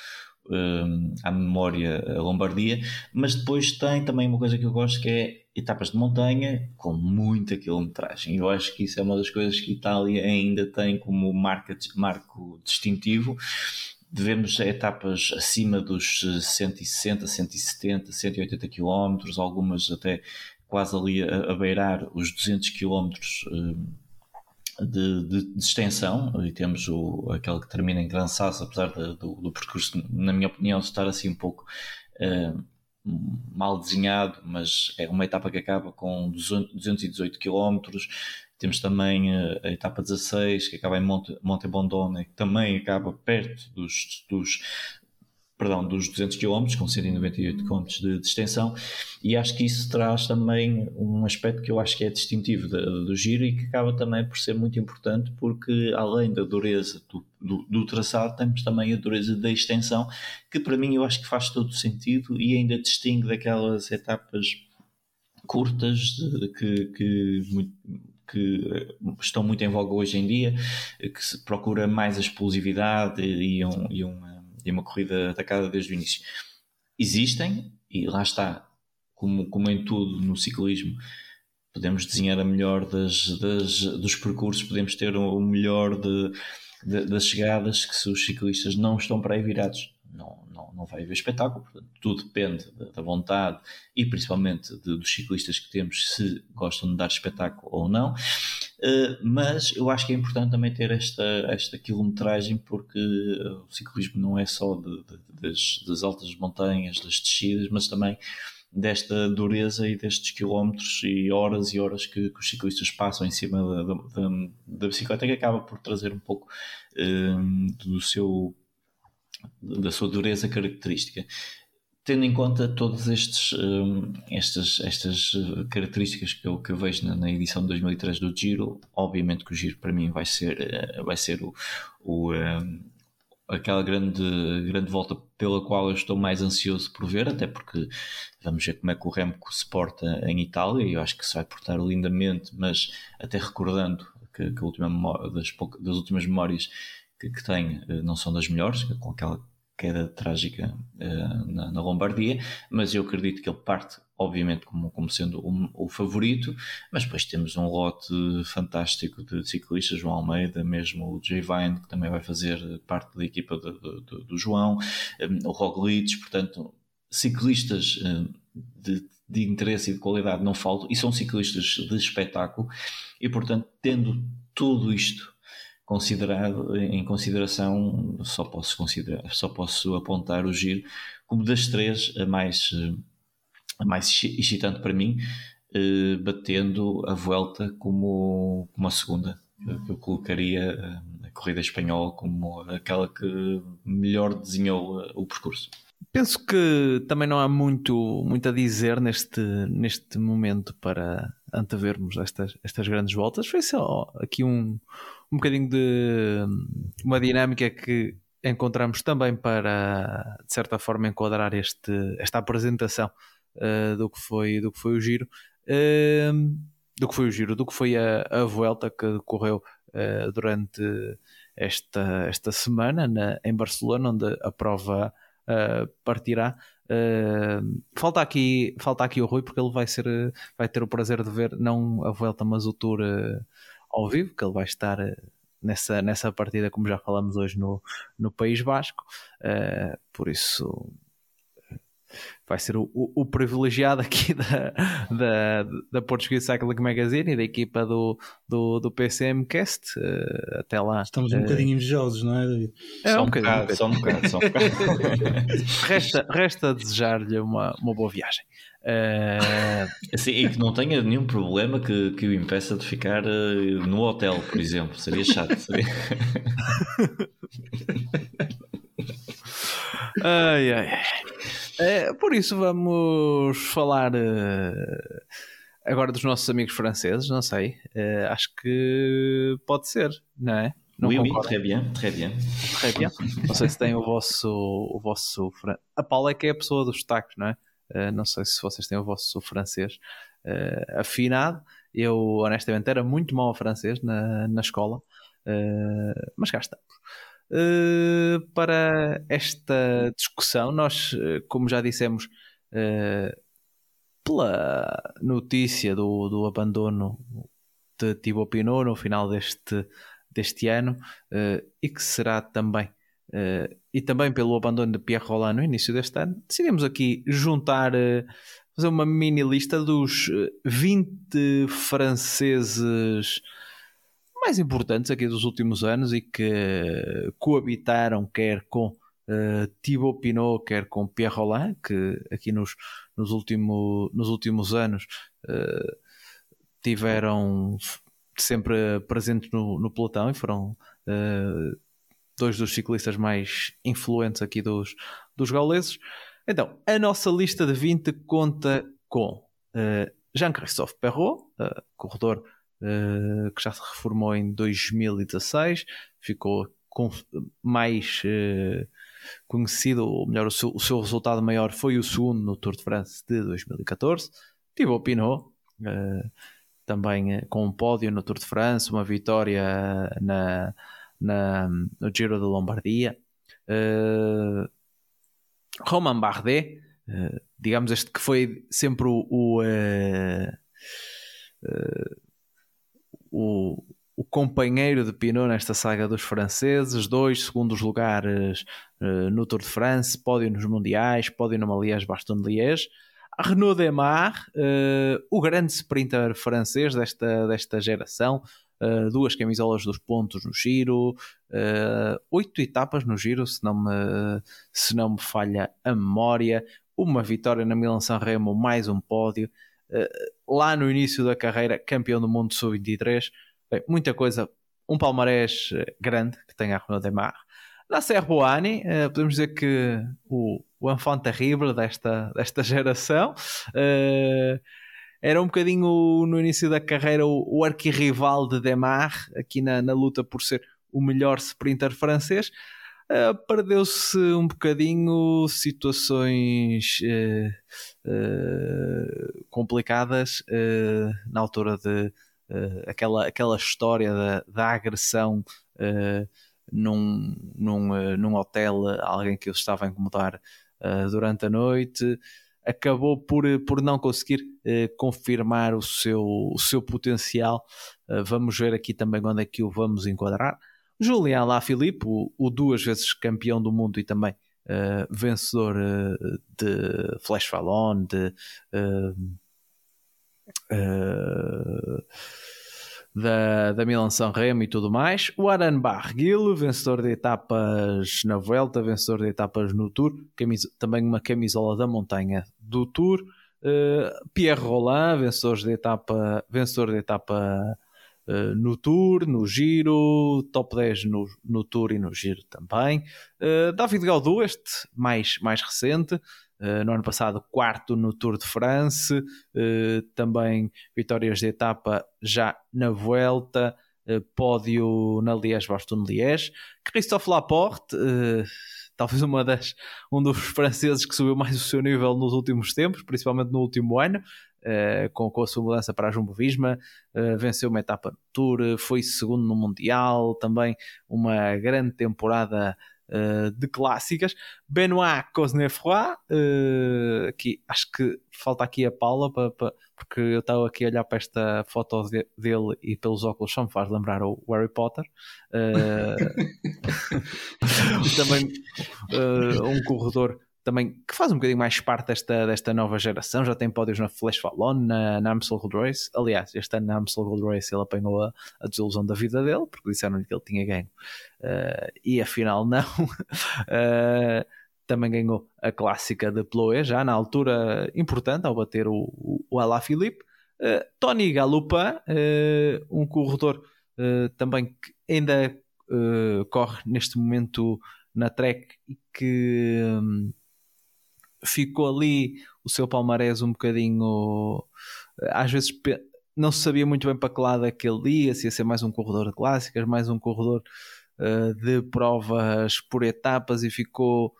à memória a Lombardia, mas depois tem também uma coisa que eu gosto que é etapas de montanha com muita quilometragem. Eu acho que isso é uma das coisas que Itália ainda tem como marca, marco distintivo. Devemos etapas acima dos 160, 170, 180 km, algumas até quase ali a, a beirar os 200 km de, de, de, extensão, e temos o, aquele que termina em Gran Sasso, apesar de, do, do, percurso, na minha opinião, estar assim um pouco uh, mal desenhado, mas é uma etapa que acaba com 218 km. Temos também uh, a etapa 16, que acaba em Monte, Monte Bondone, que também acaba perto dos, dos perdão, dos 200 km, com 198 km de, de, extensão, e acho que isso traz também um aspecto que eu acho que é distintivo do, giro e que acaba também por ser muito importante, porque além da dureza do, do, do, traçado, temos também a dureza da extensão, que para mim eu acho que faz todo sentido e ainda distingue daquelas etapas curtas de, que, que que estão muito em voga hoje em dia, que se procura mais a explosividade e, um, e uma e uma corrida atacada desde o início. Existem, e lá está, como, como em tudo no ciclismo, podemos desenhar a melhor das, das, dos percursos, podemos ter o melhor de, de, das chegadas que se os ciclistas não estão para aí virados. Não, não, não vai haver espetáculo. Portanto, tudo depende da, vontade e principalmente de, dos ciclistas que temos, se gostam de dar espetáculo ou não. Uh, mas eu acho que é importante também ter esta, esta quilometragem, porque o ciclismo não é só de, de, das, das altas montanhas, das descidas, mas também desta dureza e destes quilómetros e horas e horas que, que os ciclistas passam em cima da, da, da, bicicleta que acaba por trazer um pouco um, do seu da sua dureza característica. Tendo em conta todas estes, um, estas, estas características que eu, que eu vejo na, na, edição de 2003 do Giro, obviamente que o Giro para mim vai ser, eh, vai ser o, o um, aquela grande, grande volta pela qual eu estou mais ansioso por ver, até porque vamos ver como é que o Remco se porta em Itália, e eu acho que se vai portar lindamente, mas até recordando que, que a última memória, das, das últimas memórias que, que tem eh, não são das melhores, com aquela queda trágica uh, na, na, Lombardia, mas eu acredito que ele parte, obviamente, como, como sendo o, o, favorito, mas depois temos um lote fantástico de ciclistas, João Almeida, mesmo o Jay Vine, que também vai fazer parte da equipa de, de, de, do João, um, eh, o Roglic, portanto, ciclistas de, de interesse e de qualidade não faltam, e são ciclistas de espetáculo, e portanto, tendo tudo isto considerado em consideração só posso considerar só posso apontar o giro como das três a mais a mais excitante para mim eh, batendo a volta como, como a segunda eu, eu colocaria eh, a corrida espanhola como aquela que melhor desenhou eh, o percurso. Penso que também não há muito muito a dizer neste neste momento para antevermos estas estas grandes voltas. Foi só aqui um um bocadinho de uma dinâmica que encontramos também para, de certa forma, enquadrar este, esta apresentação uh, do, que foi, do que foi o giro. Uh, do que foi o giro, do que foi a, a volta que decorreu uh, durante esta, esta semana na, em Barcelona, onde a prova partirá. Falta, aqui, falta aqui o Rui, porque ele vai, ser, vai ter o prazer de ver não a volta, mas o Tour ao vivo, que ele vai estar eh, nessa, nessa partida, como já falamos hoje no, no País Basco. Uh, por isso vai ser o, o, o, privilegiado aqui da, da, da Portuguese Cycling Magazine e da equipa do, do, do PCMcast. Uh, até lá. Estamos um uh, bocadinho invejosos, não é, David? É, só um, um bocadinho. Só um bocado, só um bocado. resta, resta desejar-lhe uma, uma boa viagem. Uh... Assim, e que não tenha nenhum problema que, que o impeça de ficar uh, no hotel, por exemplo. Seria chato. Seria... ai, ai. É, por isso vamos falar uh, agora dos nossos amigos franceses, não sei. Uh, acho que pode ser, não é? Não oui, oui, très bien, très bien. Très bien. Não sei se tem o vosso, o vosso. A Paula é que é a pessoa dos destaques, não é? Uh, não sei se vocês têm o vosso francês afinado. Eu, honestamente, era muito mau a francês na, na escola, mas cá estamos. Uh, para esta discussão. Nós, eh, como já dissemos, uh, pela notícia do, do abandono de Thibaut Pinot no final deste, deste ano uh, e que será também e também pelo abandono de Pierre Roland no início deste ano, decidimos aqui juntar fazer uma mini lista dos 20 franceses mais importantes aqui dos últimos anos e que coabitaram quer com uh, Thibaut Pinot, quer com Pierre Roland, que aqui nos, nos, último, nos últimos anos uh, tiveram sempre presentes no, no pelotão e foram uh, dois dos ciclistas mais influentes aqui dos, dos gauleses. Então, a nossa lista de 20 conta com Jean-Christophe Perrault, corredor uh, que já se reformou em 2016, ficou com, mais uh, conhecido, ou melhor, o seu, o seu, resultado maior foi o segundo no Tour de France de 2014. Thibaut Pinot, uh, também com um pódio no Tour de France, uma vitória na, na no Giro de Lombardia. Uh, Romain Bardet, uh, digamos este que foi sempre o, o, uh, o, o companheiro de Pinot nesta saga dos franceses, dois segundos lugares no Tour de France, pódio nos Mundiais, pódio numa Liège-Bastogne-Liège. A Renault Demar, o grande sprinter francês desta, desta geração, uh, duas camisolas dos pontos no giro, oito etapas no giro, se não, me, se não me falha a memória, uma vitória na Milan-San Remo, mais um pódio. lá no início da carreira, campeão do mundo sub-23, Bem, muita coisa. Um palmarés grande que tem a Renault Demar. Nasser Boani, uh, podemos dizer que o, o enfant desta, desta geração. Uh, era um bocadinho no início da carreira o, o arquirrival de Demar, aqui na, na luta por ser o melhor sprinter francês. Uh, perdeu-se um bocadinho situações uh, uh, complicadas na altura de, aquela, aquela história da, da agressão num, num, num hotel, alguém que eu estava a incomodar durante a noite, acabou por, por não conseguir confirmar o seu, o seu potencial. vamos ver aqui também onde é que o vamos enquadrar. Julian Lafilippe, o, o duas vezes campeão do mundo e também uh, vencedor uh, de Flash Fallon, de uh, uh, da, da Milan San Remo e tudo mais. O Aran Barguil, vencedor de etapas na Vuelta, vencedor de etapas no Tour, camisa, também uma camisola da montanha do Tour. Uh, Pierre Roland, vencedor de etapa, vencedor de etapa uh, no Tour, no Giro, top 10 no, no Tour e no Giro também. Uh, David Gaudu, este mais, mais recente, no ano passado, quarto no Tour de France, uh, também vitórias de etapa já na Vuelta, uh, pódio na Liège-Bastogne-Liège. Christophe Laporte, talvez uma das, um dos franceses que subiu mais o seu nível nos últimos tempos, principalmente no último ano, com, com, a sua mudança para a Jumbo-Visma, venceu uma etapa no Tour, foi segundo no Mundial, também uma grande temporada uh, de clássicas. Benoit Cosnefroy, uh, aqui, acho que falta aqui a Paula, porque eu estava aqui a olhar para esta foto de, dele e pelos óculos só me faz lembrar o Harry Potter. Uh, também um corredor também que faz um bocadinho mais parte desta, desta nova geração, já tem pódios na Flash Fallon, na, na Amstel Gold Race. Aliás, este ano na Amstel Gold Race ele apanhou a, a desilusão da vida dele, porque disseram-lhe que ele tinha ganho uh, e afinal não. uh, também ganhou a clássica de Ploé, já na altura importante, ao bater o, o, o. Uh, Tony Galupin, um corredor também que ainda corre neste momento na Trek e que. Um, ficou ali o seu palmarés um bocadinho. Às vezes não se sabia muito bem para que lado é que ele ia, se ia ser mais um corredor de clássicas, mais um corredor uh, de provas por etapas e ficou.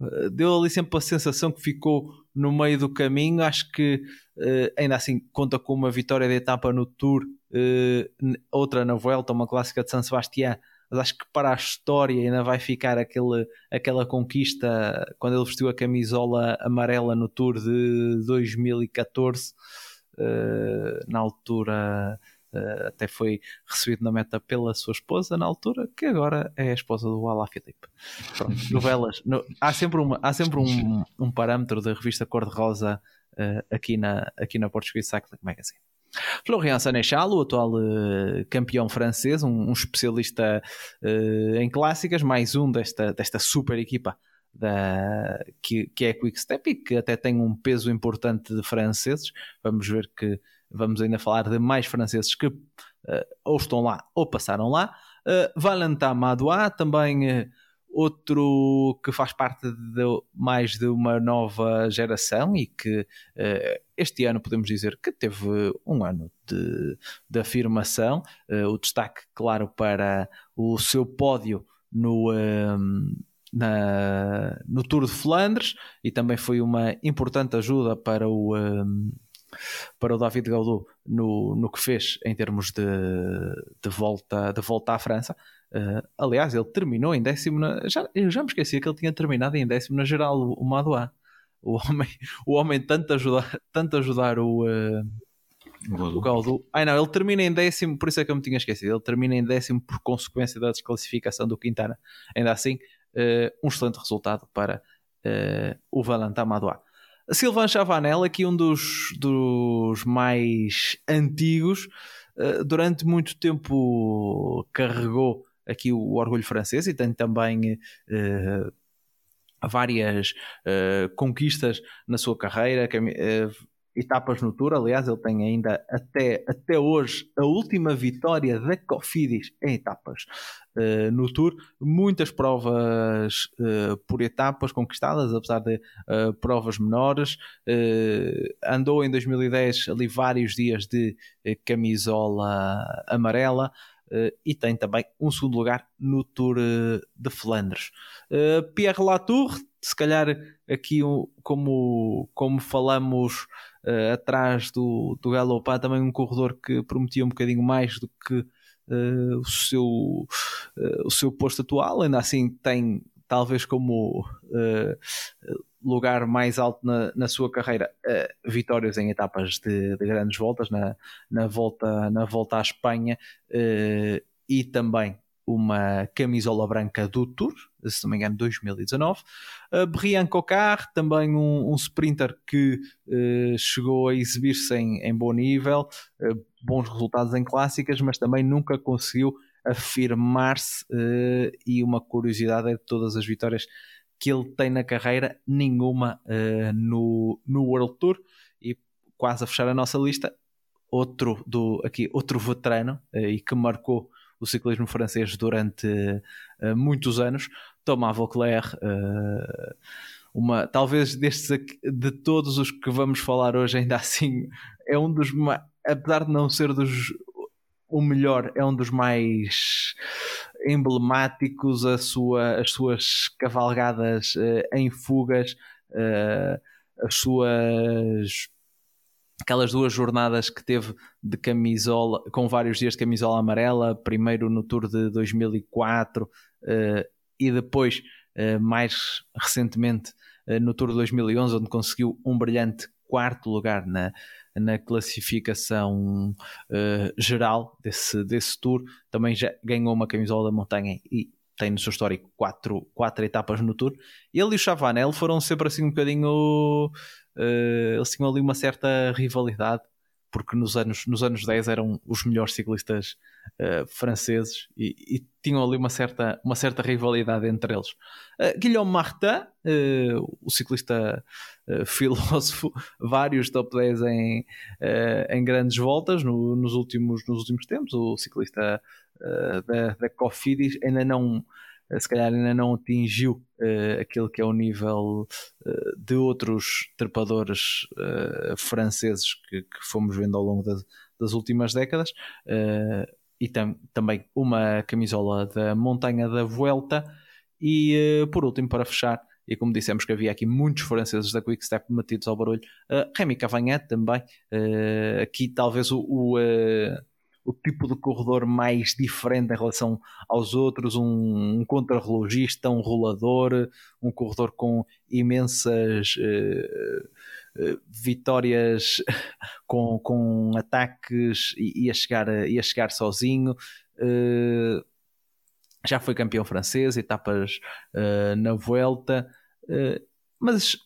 Uh, deu ali sempre a sensação que ficou no meio do caminho. Acho que uh, ainda assim conta com uma vitória de etapa no Tour, outra na Vuelta, uma clássica de San Sebastián mas acho que para a história ainda vai ficar aquele, aquela conquista quando ele vestiu a camisola amarela no Tour de 2014. Uh, eh, na altura uh, até foi recebido na meta pela sua esposa na altura, que agora é a esposa do Alá Filipe. Pronto, novelas. No, há sempre, uma, há sempre um, um parâmetro da revista Cor-de-Rosa uh, aqui, na, aqui na Portuguese Cycling Magazine. Florian Sanechal, o atual uh, campeão francês, um, um especialista uh, em clássicas, mais um desta, desta super equipa da, que, que é a Quickstep e que até tem um peso importante de franceses. Vamos ver que vamos ainda falar de mais franceses que uh, ou estão lá ou passaram lá. Valentin Madois, também outro que faz parte de mais de uma nova geração e que uh, este ano podemos dizer que teve um ano de, de afirmação. Uh, o destaque, claro, para o seu pódio no. Um, na, no Tour de Flandres e também foi uma importante ajuda para o, um, para o David Gaudu no, no que fez em termos de, de, volta, de volta à França. Uh, aliás, ele terminou em décimo. Na, já, eu já me esquecia que ele tinha terminado em décimo na geral, o, Madoa. O homem, o homem tanto ajudar, tanto ajudar o, uh, O Gaudu. Ai não, ele termina em décimo, por isso é que eu me tinha esquecido. Ele termina em décimo por consequência da desclassificação do Quintana. Ainda assim, uh, um excelente resultado para uh, o Valentin Madouas. Silvan Chavanel, aqui um dos, dos mais antigos, uh, durante muito tempo carregou aqui o orgulho francês e tem também várias conquistas na sua carreira etapas no Tour. Aliás, ele tem ainda até, até hoje a última vitória da Cofidis em etapas uh, no Tour. Muitas provas uh, por etapas conquistadas, apesar de uh, provas menores. andou em 2010 ali vários dias de camisola amarela. E tem também um segundo lugar no Tour de Flandres. Pierre Latour, se calhar aqui como, como falamos uh, atrás do, do Galopá, também um corredor que prometia um bocadinho mais do que uh, o, seu, uh, o seu posto atual, ainda assim tem talvez como lugar mais alto na, na sua carreira vitórias em etapas de, de, grandes voltas na, na, volta, na volta à Espanha e também uma camisola branca do Tour, se não me engano, 2019. Uh, Brian Cocard, também um, um sprinter que uh, chegou a exibir-se em, em, bom nível, uh, bons resultados em clássicas, mas também nunca conseguiu afirmar-se. Uh, e uma curiosidade é de todas as vitórias que ele tem na carreira, nenhuma no, no World Tour. E quase a fechar a nossa lista, outro do aqui outro veterano e que marcou o ciclismo francês durante uh, muitos anos. Thomas Vauclair, uh, uma, talvez destes de todos os que vamos falar hoje, ainda assim é um dos apesar de não ser dos o melhor, é um dos mais emblemáticos, a sua, as suas cavalgadas uh, em fugas, as suas aquelas duas jornadas que teve de camisola, com vários dias de camisola amarela, primeiro no Tour de 2004 uh, eh, e depois, uh, mais recentemente, uh, no Tour de 2011, onde conseguiu um brilhante quarto lugar na, na classificação geral desse, desse Tour. Também já ganhou uma camisola da montanha e tem no seu histórico quatro, quatro etapas no Tour. Ele e o Chavanel foram sempre assim um bocadinho uh, eles tinham ali uma certa rivalidade, porque nos anos, nos anos 10 eram os melhores ciclistas uh, franceses e, e, tinham ali uma certa, uma certa rivalidade entre eles. Uh, Guillaume Martin, o ciclista filósofo, vários top 10 em, em grandes voltas no, nos, últimos, nos últimos tempos, o ciclista da, da Cofidis ainda não eh, se calhar ainda não atingiu uh, aquele que é o nível uh, de outros trepadores uh, franceses que, que, fomos vendo ao longo das, das últimas décadas. e tam, também uma camisola da Montanha da Vuelta. E por último, para fechar, e como dissemos que havia aqui muitos franceses da Quick Step metidos ao barulho, uh, Remy também. aqui talvez o, o o tipo de corredor mais diferente em relação aos outros, um, um contrarrelogista, um rolador, um corredor com imensas uh, uh, vitórias com, com ataques e ia chegar, ia chegar sozinho. Uh, já foi campeão francês, etapas na Vuelta, mas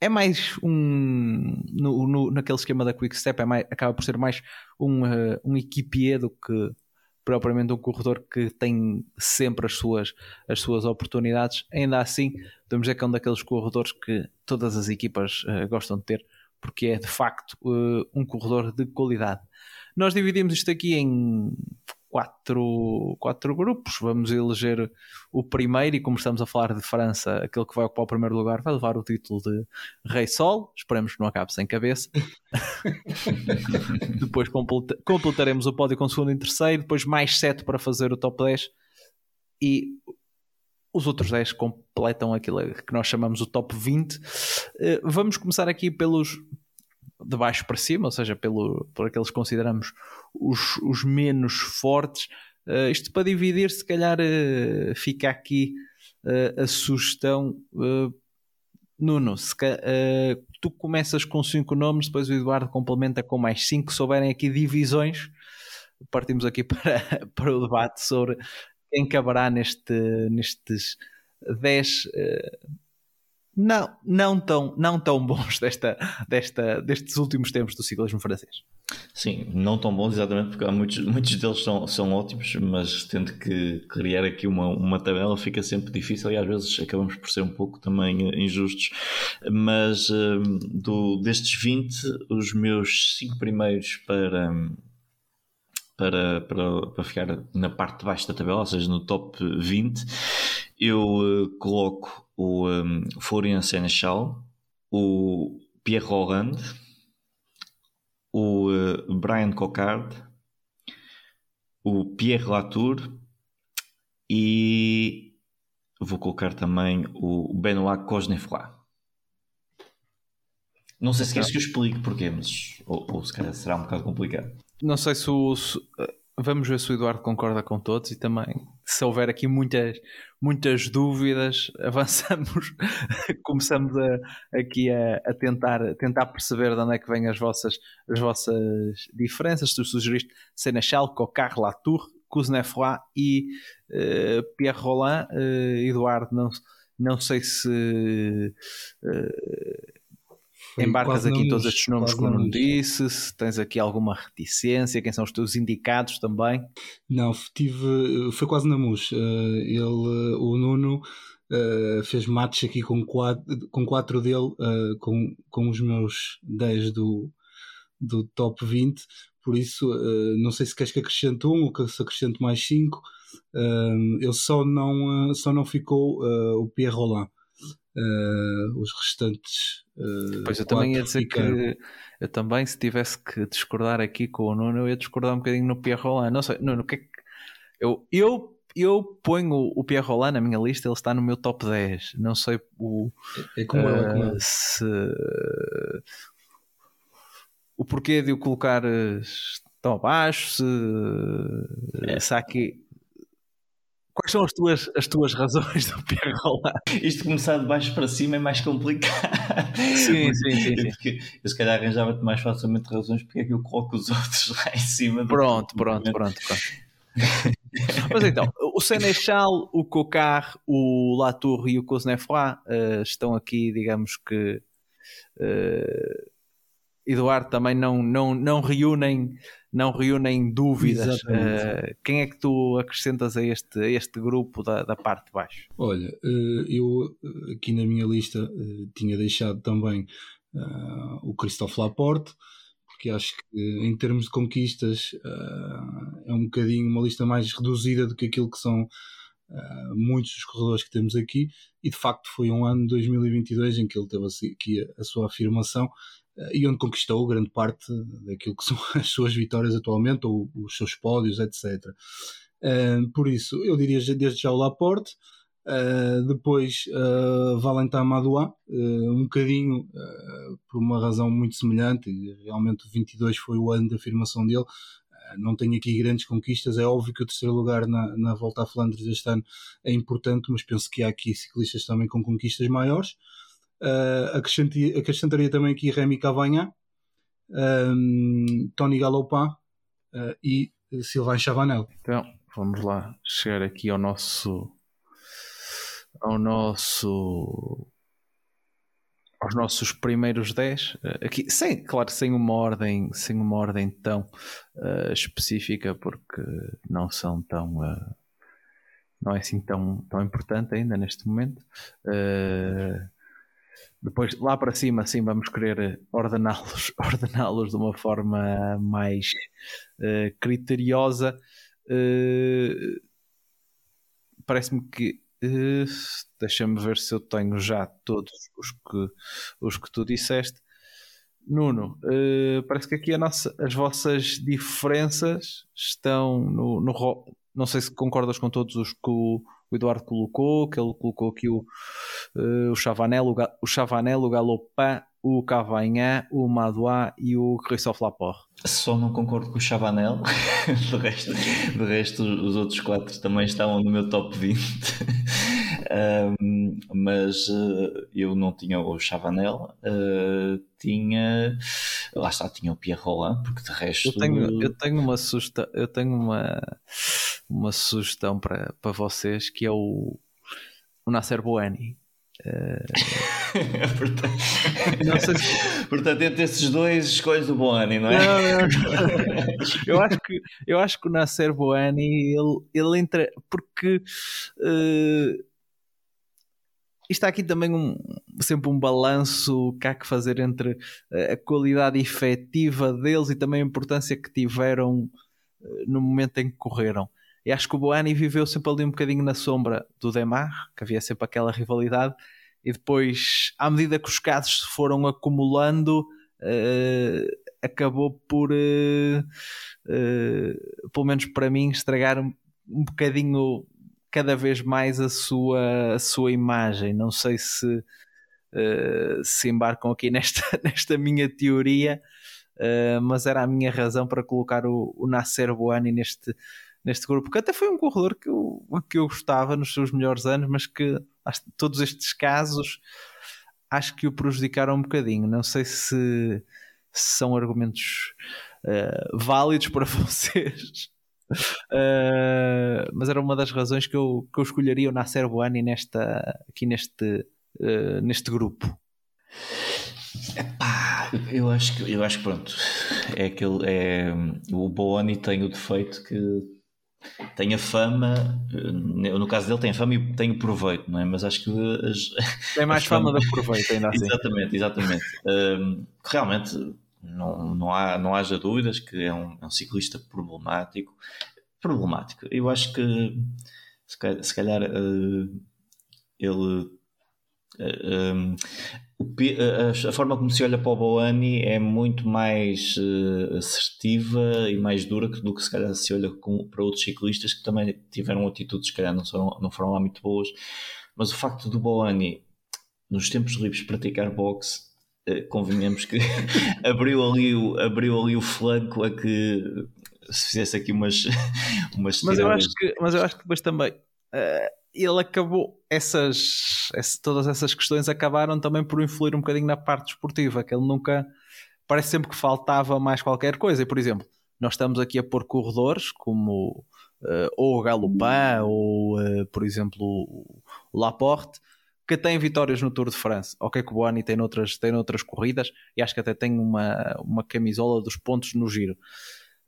é mais um. No, no, naquele esquema da Quick Step, é mais, acaba por ser mais um, uh, um equipier do que propriamente um corredor que tem sempre as suas, as suas oportunidades. Ainda assim, podemos dizer que é um daqueles corredores que todas as equipas uh, gostam de ter, porque é de facto uh, um corredor de qualidade. Nós dividimos isto aqui em quatro, quatro grupos. Vamos eleger o primeiro, e como estamos a falar de França, aquele que vai ocupar o primeiro lugar vai levar o título de Rei Sol. Esperemos que não acabe sem cabeça. depois completaremos o pódio com o segundo e terceiro, depois mais sete para fazer o top 10 e os outros 10 completam aquilo que nós chamamos o top 20. Eh, vamos começar aqui pelos de baixo para cima, ou seja, pelo, por aqueles que consideramos os, os menos fortes. Uh, isto para dividir, se calhar uh, fica aqui uh, a sugestão Nuno, uh, tu começas com cinco nomes, depois o Eduardo complementa com mais cinco. Se souberem aqui divisões, partimos aqui para, para o debate sobre quem caberá neste, nestes 10 uh, não, não, tão, não tão bons desta, desta, destes últimos tempos do ciclismo francês. Sim, não tão bons exatamente porque há muitos, muitos deles são, são ótimos, mas tendo que criar aqui uma, uma tabela fica sempre difícil e às vezes acabamos por ser um pouco também injustos. Mas hum, do, destes 20, os meus 5 primeiros para, para, para, para ficar na parte de baixo da tabela, ou seja, no top 20, eu uh, coloco o um, Florian Senechal, o Pierre Roland, o uh, Brian Cocard, o Pierre Latour e vou colocar também o Benoit Cosnefroy. Não sei se queres que eu explique porquê, mas ou, ou se calhar será um bocado complicado. Não sei se o. Se, vamos ver se o Eduardo concorda com todos e também se houver aqui muitas, muitas dúvidas, avançamos, começamos a, aqui a, a, tentar, tentar perceber de onde é que vêm as vossas, as vossas diferenças. Tu sugeriste Senechal, Cocard, Latour, Kuznefroy e uh, Pierre Roland. Uh, Eduardo, não, não sei se. Uh, foi Embarcas aqui todos estes nomes que não disse, se tens aqui alguma reticência, quem são os teus indicados também? Não, tive, foi quase na mus. Uh, ele, o Nuno, uh, fez match aqui com quatro, com quatro dele, uh, com, com os meus 10 do, do top 20. Por isso, não sei se queres que acrescente um ou que se acrescente mais cinco. ele só não, só não ficou o Pierre Roland. Uh, os restantes. Uh, pois eu também ia dizer ficaram. que eu também, se tivesse que discordar aqui com o Nuno, eu ia discordar um bocadinho no Pierre Roland. Não sei, Nuno, o que é que. Eu, eu, eu ponho o Pierre Roland na minha lista, ele está no meu top 10. Não sei o. É como uh, é, como é. Se. O porquê de o colocar tão abaixo, se, é. se há aqui Quais são as tuas, as tuas razões do Pierre Roland? Isto começar de baixo para cima é mais complicado. Sim, sim, sim. sim. Porque eu se calhar arranjava-te mais facilmente razões porque é que eu coloco os outros lá em cima. Pronto, pronto, pronto, pronto. Mas então, o Senechal, o Cocard, o Latour e o Cosnefroy uh, estão aqui, digamos que uh, Eduardo também não, não, não reúnem não reúnem dúvidas. Uh, quem é que tu acrescentas a este, a este grupo da, da parte de baixo? Olha, uh, eu aqui na minha lista uh, tinha deixado também o Christophe Laporte, porque acho que em termos de conquistas é um bocadinho uma lista mais reduzida do que aquilo que são muitos dos corredores que temos aqui, e de facto foi um ano 2022 em que ele teve aqui a, a sua afirmação eh, e onde conquistou grande parte daquilo que são as suas vitórias atualmente, ou os seus pódios, etc. Uh, por isso, eu diria desde já o Laporte, uh, depois Valentin Madoua, um bocadinho por uma razão muito semelhante, realmente o 22 foi o ano de afirmação dele, não tenho aqui grandes conquistas, é óbvio que o terceiro lugar na, na volta a Flandres este ano é importante, mas penso que há aqui ciclistas também com conquistas maiores. Uh, acrescentaria, acrescentaria também aqui Remy Cavagna, um, Tony Galopin uh, e Sylvain Chavanel. Então, vamos lá chegar aqui ao nosso ao nosso aos nossos primeiros 10 aqui sem claro sem uma ordem sem uma ordem tão uh, específica porque não são tão uh, não é assim tão tão importante ainda neste momento uh, depois, lá para cima, sim, vamos querer ordená-los ordená de uma forma mais uh, criteriosa. Uh, Parece-me que. Uh, Deixa-me ver se eu tenho já todos os que, os que tu disseste. Nuno, parece que aqui nossa, as vossas diferenças estão no, no, Não sei se concordas com todos os que o o Eduardo colocou, que ele colocou aqui o, uh, o Chavanel, o, o Chavanel, o Galopin, o Cavagnan, o Madois e o Christophe Laporte. Só não concordo com o Chavanel, de resto, resto os outros quatro também estavam no meu top 20. Um, mas uh, eu não tinha o Chavanel, uh, tinha lá está, tinha o Pierre Roland, porque de resto eu tenho, eu tenho uma sugestão, eu tenho uma, uma sugestão para, para vocês que é o, o Nasser Boani. portanto, se... portanto, entre esses dois escolhes o Boani, não é? Não, não. eu, acho que, eu acho que o Nasser Boani ele, ele entra porque uh, está aqui também um, sempre um balanço que há que fazer entre a qualidade efetiva deles e também a importância que tiveram uh, no momento em que correram. E acho que o Boani viveu sempre ali um bocadinho na sombra do Demar, que havia sempre aquela rivalidade, e depois, à medida que os casos se foram acumulando, uh, acabou por, pelo menos para mim, estragar um, um bocadinho cada vez mais a sua, a sua imagem. Não sei se se embarcam aqui nesta, nesta minha teoria, mas era a minha razão para colocar o, o Nasser Boani neste neste grupo, que até foi um corredor que eu, que eu gostava nos seus melhores anos, mas que todos estes casos acho que o prejudicaram um bocadinho. Não sei se, se são argumentos uh, válidos para vocês. Uh, mas era uma das razões que eu, que eu escolheria o Nasser Boani nesta, aqui neste, uh, neste grupo. Epá, eu acho que eu acho que pronto é aquele é o Boani tem o defeito que tem a fama, eh, no caso dele tem a fama e tem o proveito, não é? Mas acho que as, tem mais fama, do proveito ainda assim. Exatamente, exatamente. Um, realmente não, não, há, não haja dúvidas que é um, é um ciclista problemático. Problemático. Eu acho que se calhar, se calhar uh, ele uh, um, a forma como se olha para o Boani é muito mais uh, assertiva e mais dura do que se calhar se olha para outros ciclistas que também tiveram atitudes que se calhar não, foram, não foram lá muito boas. Mas o facto do Boani, nos tempos livres, praticar boxe, convenhamos que abriu, ali o, abriu ali o flanco a que se fizesse aqui umas, umas mas eu acho que Mas eu acho que depois também. Uh ele acabou, essas, todas essas questões acabaram também por influir um bocadinho na parte desportiva, que ele nunca, parece sempre que faltava mais qualquer coisa. E, por exemplo, nós estamos aqui a pôr corredores como uh, ou o Galopin ou, uh, por exemplo, o Laporte, que têm vitórias no Tour de France. Ok, que o Boani tem noutras, tem noutras corridas e acho que até tem uma, uma camisola dos pontos no giro.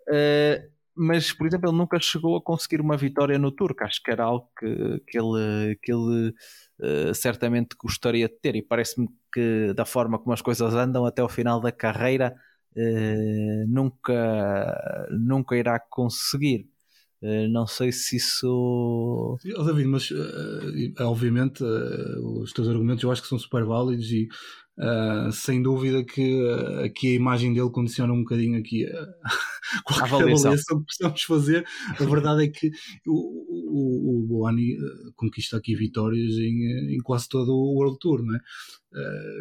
Uh, mas por exemplo ele nunca chegou a conseguir uma vitória no Tour, que acho que era algo que, que ele, que ele uh, certamente gostaria de ter e parece-me que da forma como as coisas andam até o final da carreira uh, nunca, nunca irá conseguir. Uh, não sei se isso. Oh, David, mas obviamente os teus argumentos eu acho que são super válidos e sem dúvida que aqui a imagem dele condiciona um bocadinho aqui uh, qualquer avaliação. avaliação que possamos fazer. A verdade é que o, o, o Boani conquista aqui vitórias em, em, quase todo o World Tour, não é?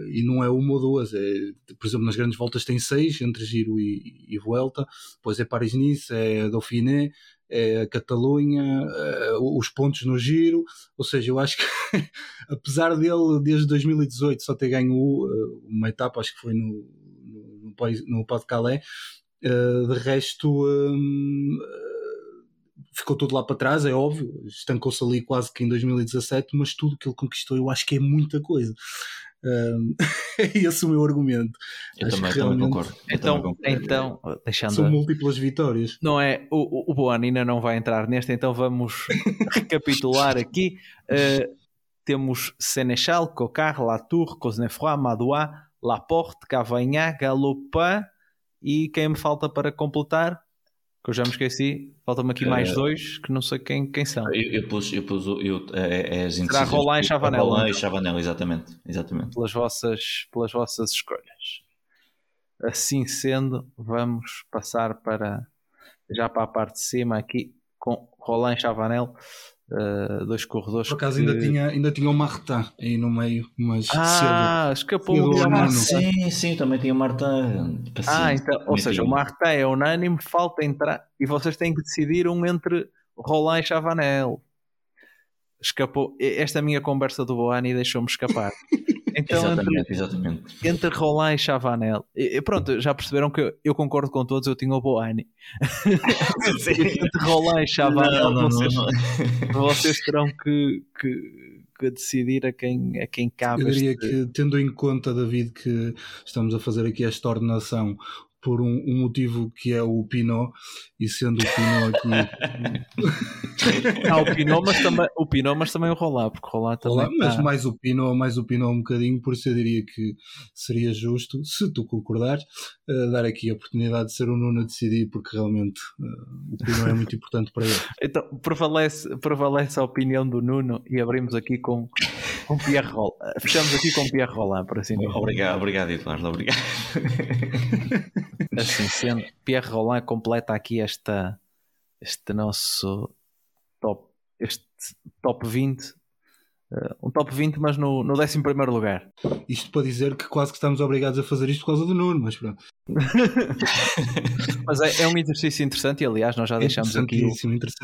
e não é uma ou duas, é, por exemplo, nas grandes voltas tem seis, entre Giro e, e Vuelta, depois é Paris-Nice, é Dauphiné, é a Catalunha, é, os pontos no giro, ou seja, eu acho que apesar dele desde 2018 só ter ganho uh, uma etapa, acho que foi no, no, no Pó de Calais, de resto um, ficou tudo lá para trás, é óbvio, estancou-se ali quase que em 2017, mas tudo que ele conquistou eu acho que é muita coisa. Um, é esse o meu argumento. Eu Acho também, realmente... também concordo. então, também concordo. então deixando. São múltiplas vitórias. Não é? O, o Boano ainda não vai entrar neste, então vamos recapitular aqui. Uh, temos Senechal, Cocar, Latour, Cosnefroy, Madouas, Laporte, Cavagnat, Galopin e quem me falta para completar? Que eu já me esqueci. Faltam-me aqui mais uh, dois que não sei quem, quem são. Eu, eu pus, eu pus eu, é, é as Será Roland e Chavanel. Roland e Chavanel, exatamente, exatamente. Pelas vossas, pelas vossas escolhas. Assim sendo, vamos passar para já para a parte de cima aqui com Roland e Chavanel uh, dois corredores. Por acaso que... ainda, tinha, ainda tinha o Martin aí no meio, mas ah, cedo. escapou o ah, Sim, sim, também tinha o Martin. Ah, então, ou seja, o Martin é unânime, falta entrar e vocês têm que decidir um entre Roland e Chavanel. Escapou. Esta minha conversa do Boani deixou-me escapar. Então, exatamente, entre, exatamente. Entre Roland e Chavanel, e, pronto, já perceberam que eu, eu, concordo com todos, eu tinha o Boani. entre Roland e Chavanel, não, não, vocês, não, vocês, terão que, que, que, decidir a quem, a quem cabe. Eu diria este... que, tendo em conta, David, que estamos a fazer aqui esta ordenação, por um, um, motivo que é o Pinot, e sendo o Pinot aqui. Não, o Pinot, mas também o, Pinot, mas também o Roland, porque o Roland também. Roland, mas tá... mais o Pinot, mais o Pinot um bocadinho, por isso eu diria que seria justo, se tu concordares, uh, dar aqui a oportunidade de ser o Nuno a decidir, porque realmente uh, o Pinot é muito importante para ele. Então, prevalece, prevalece a opinião do Nuno e abrimos aqui com, com Pierre Roland. Fechamos aqui com Pierre Roland, por assim dizer. Obrigado, obrigado, Eduardo, obrigado. Assim sendo, Pierre Roland completa aqui esta, este nosso top, este top 20. Uh, eh, um top 20, mas no, no 11 lugar. Isto para dizer que quase que estamos obrigados a fazer isto por causa do Nuno, mas pronto. mas é, é, um exercício interessante e aliás nós já é deixamos aqui o,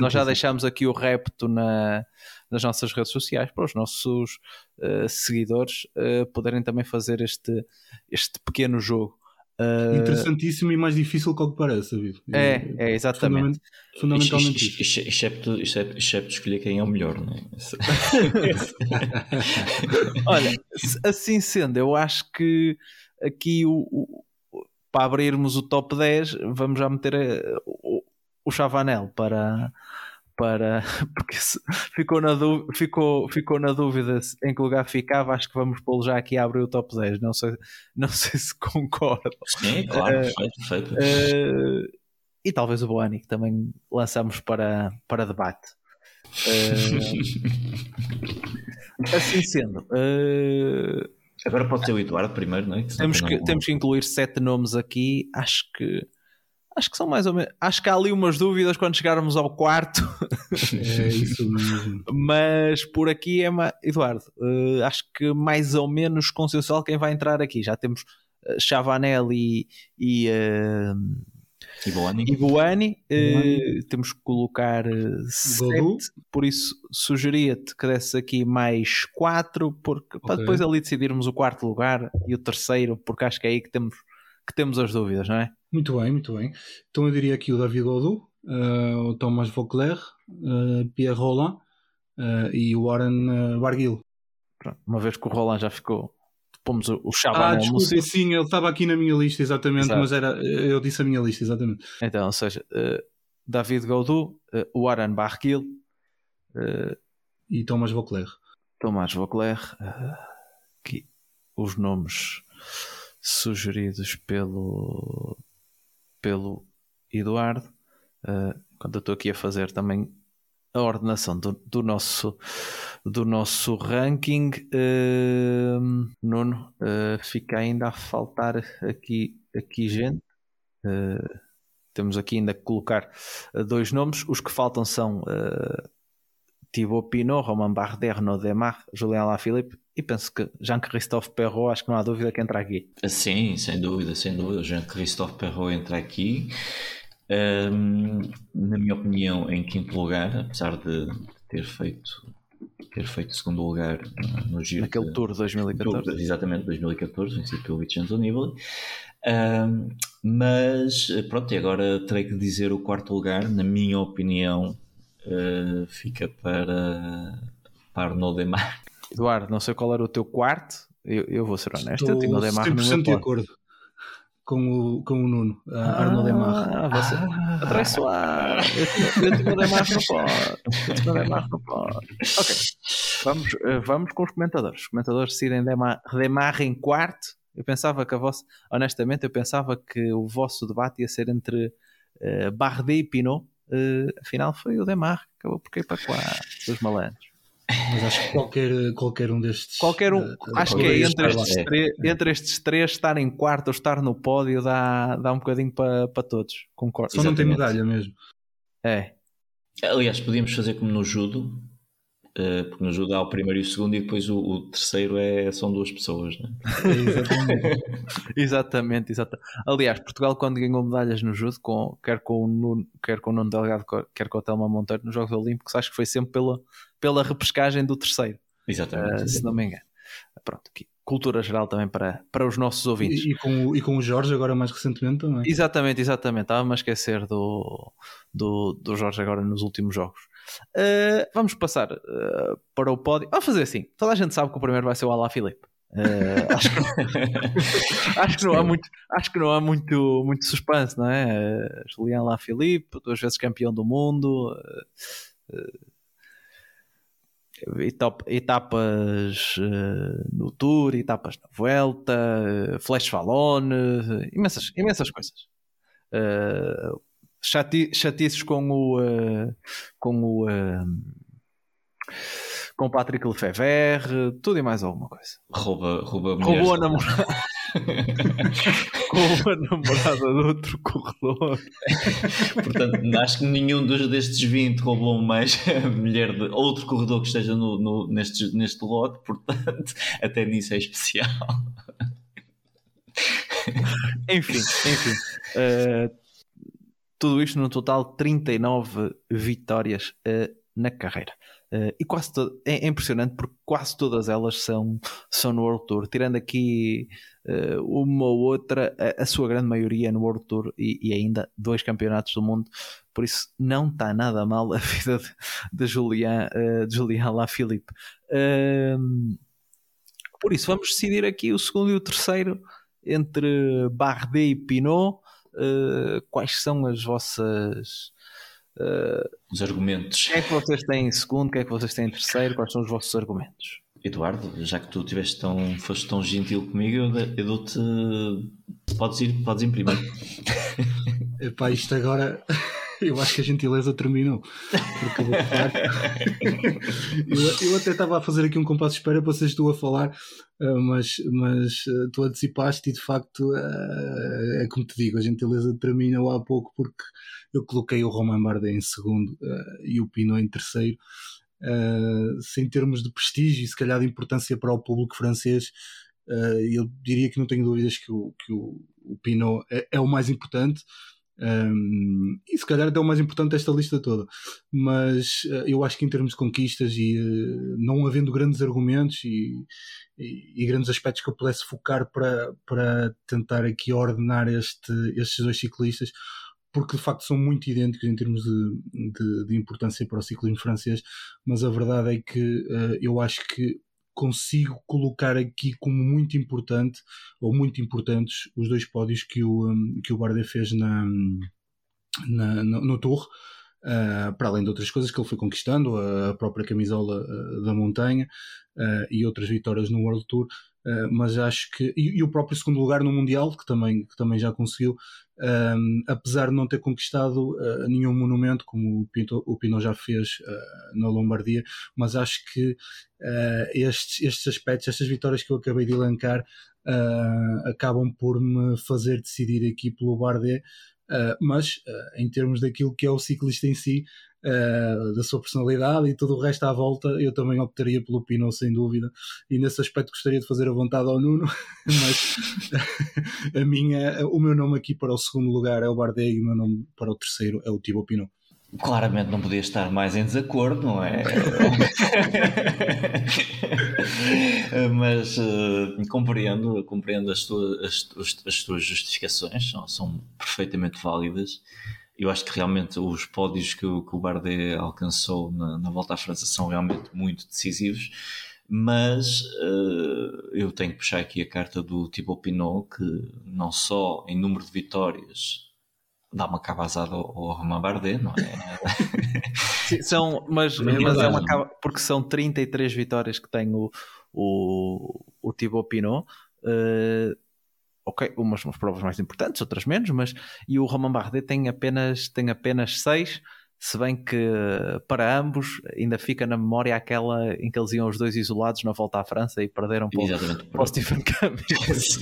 nós já deixamos aqui o repto na, nas nossas redes sociais para os nossos uh, seguidores uh, poderem também fazer este, este pequeno jogo. Uh... Interessantíssimo e mais difícil que o que parece, David. É, é, exatamente. fundamentalmente isso. Excepto, excepto, excepto escolher quem é o melhor, não é? Olha, assim sendo, eu acho que aqui o, o, para abrirmos o top 10, vamos já meter a, o, o Chavanel para para porque ficou na, dúvida, ficou, ficou na dúvida em que lugar ficava, acho que vamos pô-lo já aqui a abrir o top 10, não sei, não sei se concordo. Sim, claro, uh, perfeito, Uh, e talvez o Boani que também lançamos para, para debate. Uh, assim sendo, agora pode ser o Eduardo primeiro, não é? Que temos, que, temos que incluir sete nomes aqui, acho que Acho que são mais ou menos. Acho que há ali umas dúvidas quando chegarmos ao quarto. É isso mesmo. Mas por aqui é. Ma... Eduardo, uh, acho que mais ou menos consensual quem vai entrar aqui. Já temos uh, Chavanel e. e uh, Ibuani. Ibuani. Uh, temos que colocar sete, por isso sugeria-te que desse aqui mais quatro, porque, okay. para depois ali decidirmos o quarto lugar e o terceiro, porque acho que é aí que temos, que temos as dúvidas, não é? Muito bem, muito bem. Então eu diria aqui o David Godou, uh, o Thomas Vauclair, uh, Pierre Roland uh, e o Warren Barguil. Uma vez que o Roland já ficou, pomos o Chabanel Ah, desculpa, sim, ele estava aqui na minha lista, exatamente, Exato. mas era, eu disse a minha lista, exatamente. Então, ou seja, David Godou, uh, Warren Barguil e Thomas Vauclair. Thomas Vauclair, aqui os nomes sugeridos pelo pelo Eduardo, uh, quando eu estou aqui a fazer também a ordenação do, do nosso, do nosso ranking. Uh, Nuno, uh, fica ainda a faltar aqui, aqui gente. Temos aqui ainda que colocar dois nomes. Os que faltam são Thibaut Pinot, Romain Bardet, Renaud Demar, Julien Lafilippe e penso que Jean-Christophe Perrault, acho que não há dúvida que entra aqui. Sim, sem dúvida, sem dúvida. Jean-Christophe Perrault entra aqui. Um, na minha opinião, em quinto lugar, apesar de ter feito ter feito segundo lugar no giro naquele de, Tour 2014 tour, exatamente 2014 vencido pelo Vincenzo Nibali um, mas pronto e agora terei que dizer o quarto lugar na minha opinião uh, fica para para Arnaud Demar Eduardo, não sei qual era o teu quarto, eu, eu vou ser honesto, Estou eu tinha o Demar 100% de acordo com o, com o Nuno, ah, Arnaud Demar. Ah, você ah. atraiçoar. Eu tinha o Demar no pode. Eu tinha o Demar no pode. Ok, vamos, eh, vamos com os comentadores. Os comentadores decidem Demar, Demar em quarto. Eu pensava que a vossa, honestamente, eu pensava que o vosso debate ia ser entre uh, Bardet e Pinot. Uh, afinal, foi o Demar que acabou por cair para quarto, os malandros. Mas acho que qualquer, qualquer um destes. Qualquer um, uh, acho que é entre estes, três, entre estes três, estar em quarto ou estar no pódio dá, dá um bocadinho para, para todos. Concordo. Só Exatamente. não tem medalha mesmo. É. Aliás, podíamos fazer como no judo. Uh, porque no judo há o primeiro e o segundo e depois o, o terceiro é, são duas pessoas, né? exatamente. exatamente, exatamente. Aliás, Portugal quando ganhou medalhas no judo, com, quer, com o Nuno, quer com o Nuno Delgado, quer com o Telma Monteiro nos Jogos Olímpicos, acho que foi sempre pela, pela repescagem do terceiro. Exatamente. Uh, se não me engano. Pronto, aqui. Cultura geral também para, para os nossos ouvintes. E, e, com, e com o Jorge agora mais recentemente também. Exatamente, exatamente. Estava-me a esquecer do, do, do Jorge agora nos últimos jogos. Uh, vamos passar uh, para o pódio. Vamos fazer assim. Toda a gente sabe que o primeiro vai ser o Alá Filipe. Uh, acho, que, acho, que, não há muito, acho que não há muito, muito suspense, não é? Uh, Julián Lá Filipe, duas vezes campeão do mundo, etapas no Tour, etapas na Vuelta, Flash Valone, imensas, imensas coisas. Uh, chati chatices com o uh, com o uh, com Patrick Lefebvre, tudo e mais alguma coisa. Rouba, rouba Roubou a namorada. Roubou a namorada do outro corredor. Portanto, acho que nenhum dos, destes 20 roubou mais a mulher de outro corredor que esteja no, no, neste, neste lote, portanto, até nisso é especial. enfim, enfim. Uh, tudo isto no total 39 vitórias uh, na carreira. Uh, e quase é, é, impressionante porque quase todas elas são, são no World Tour, tirando aqui uh, uma ou outra, a, a, sua grande maioria é no World Tour e, e, ainda dois campeonatos do mundo. Por isso, não está nada mal a vida de, de Julian, uh, de Julian. Uh, por isso, vamos decidir aqui o segundo e o terceiro entre Bardet e Pinot quais são as vossas. Uh, os argumentos. Quem é que vocês têm em segundo, quem é que vocês têm em terceiro, quais são os vossos argumentos? Eduardo, já que tu tiveste tão, foste tão gentil comigo, eu dou-te. Podes ir, podes ir primeiro. Epá, isto agora. Eu acho que a gentileza terminou. Porque eu, eu, até estava a fazer aqui um compasso de espera para vocês estão a falar, eh, mas, mas eh, tu antecipaste e de facto eh, é como te digo, a gentileza terminou há pouco porque eu coloquei o Romain Bardet em segundo e o Pino em terceiro. Uh, sem termos de prestígio e se calhar de importância para o público francês, uh, eu diria que não tenho dúvidas que o, que o, o Pinot é, é, o mais importante. Um, e se calhar até o mais importante desta lista toda, mas uh, eu acho que em termos de conquistas e uh, não havendo grandes argumentos e, e, e, grandes aspectos que eu pudesse focar para, para tentar aqui ordenar este, estes dois ciclistas, porque de facto são muito idênticos em termos de, de, de importância para o ciclismo francês, mas a verdade é que uh, eu acho que consigo colocar aqui como muito importante, ou muito importantes, os dois pódios que o, hum, que o Bardet fez na, na no, no Tour. Uh, para além de outras coisas que ele foi conquistando, a própria camisola uh, da montanha uh, e outras vitórias no World Tour, mas acho que. E, e, o próprio segundo lugar no Mundial, que também, que também já conseguiu, um, apesar de não ter conquistado uh, nenhum monumento, como o Pinto, o Pinot já fez uh, na Lombardia, mas acho que estes, estes aspectos, estas vitórias que eu acabei de elencar, acabam por me fazer decidir aqui pelo Bardet, mas em termos daquilo que é o ciclista em si, uh, da sua personalidade e todo o resto à volta, eu também optaria pelo Pinot, sem dúvida. E nesse aspecto gostaria de fazer a vontade ao Nuno, mas a minha, o meu nome aqui para o segundo lugar é o Bardet e o meu nome para o terceiro é o Thibaut Pinot. Claramente não podia estar mais em desacordo, não é? Mas uh, compreendo, compreendo as, tuas, as, as, tuas justificações, são, são perfeitamente válidas eu acho que realmente os pódios que o, que o Bardet alcançou na, na, volta à França são realmente muito decisivos, mas uh, eu tenho que puxar aqui a carta do Thibaut Pinot, que não só em número de vitórias dá uma cabazada ao, ao Romain Bardet, não é? Sim, são, mas, mas é uma cava, porque são 33 vitórias que tem o, o, o Thibaut Pinot. Uh, ok, umas, umas provas mais importantes, outras menos, mas e o Romain Bardet tem apenas, tem apenas seis, se bem que para ambos ainda fica na memória aquela em que eles iam os dois isolados na volta à França e perderam para, o, para o Stephen Cummings.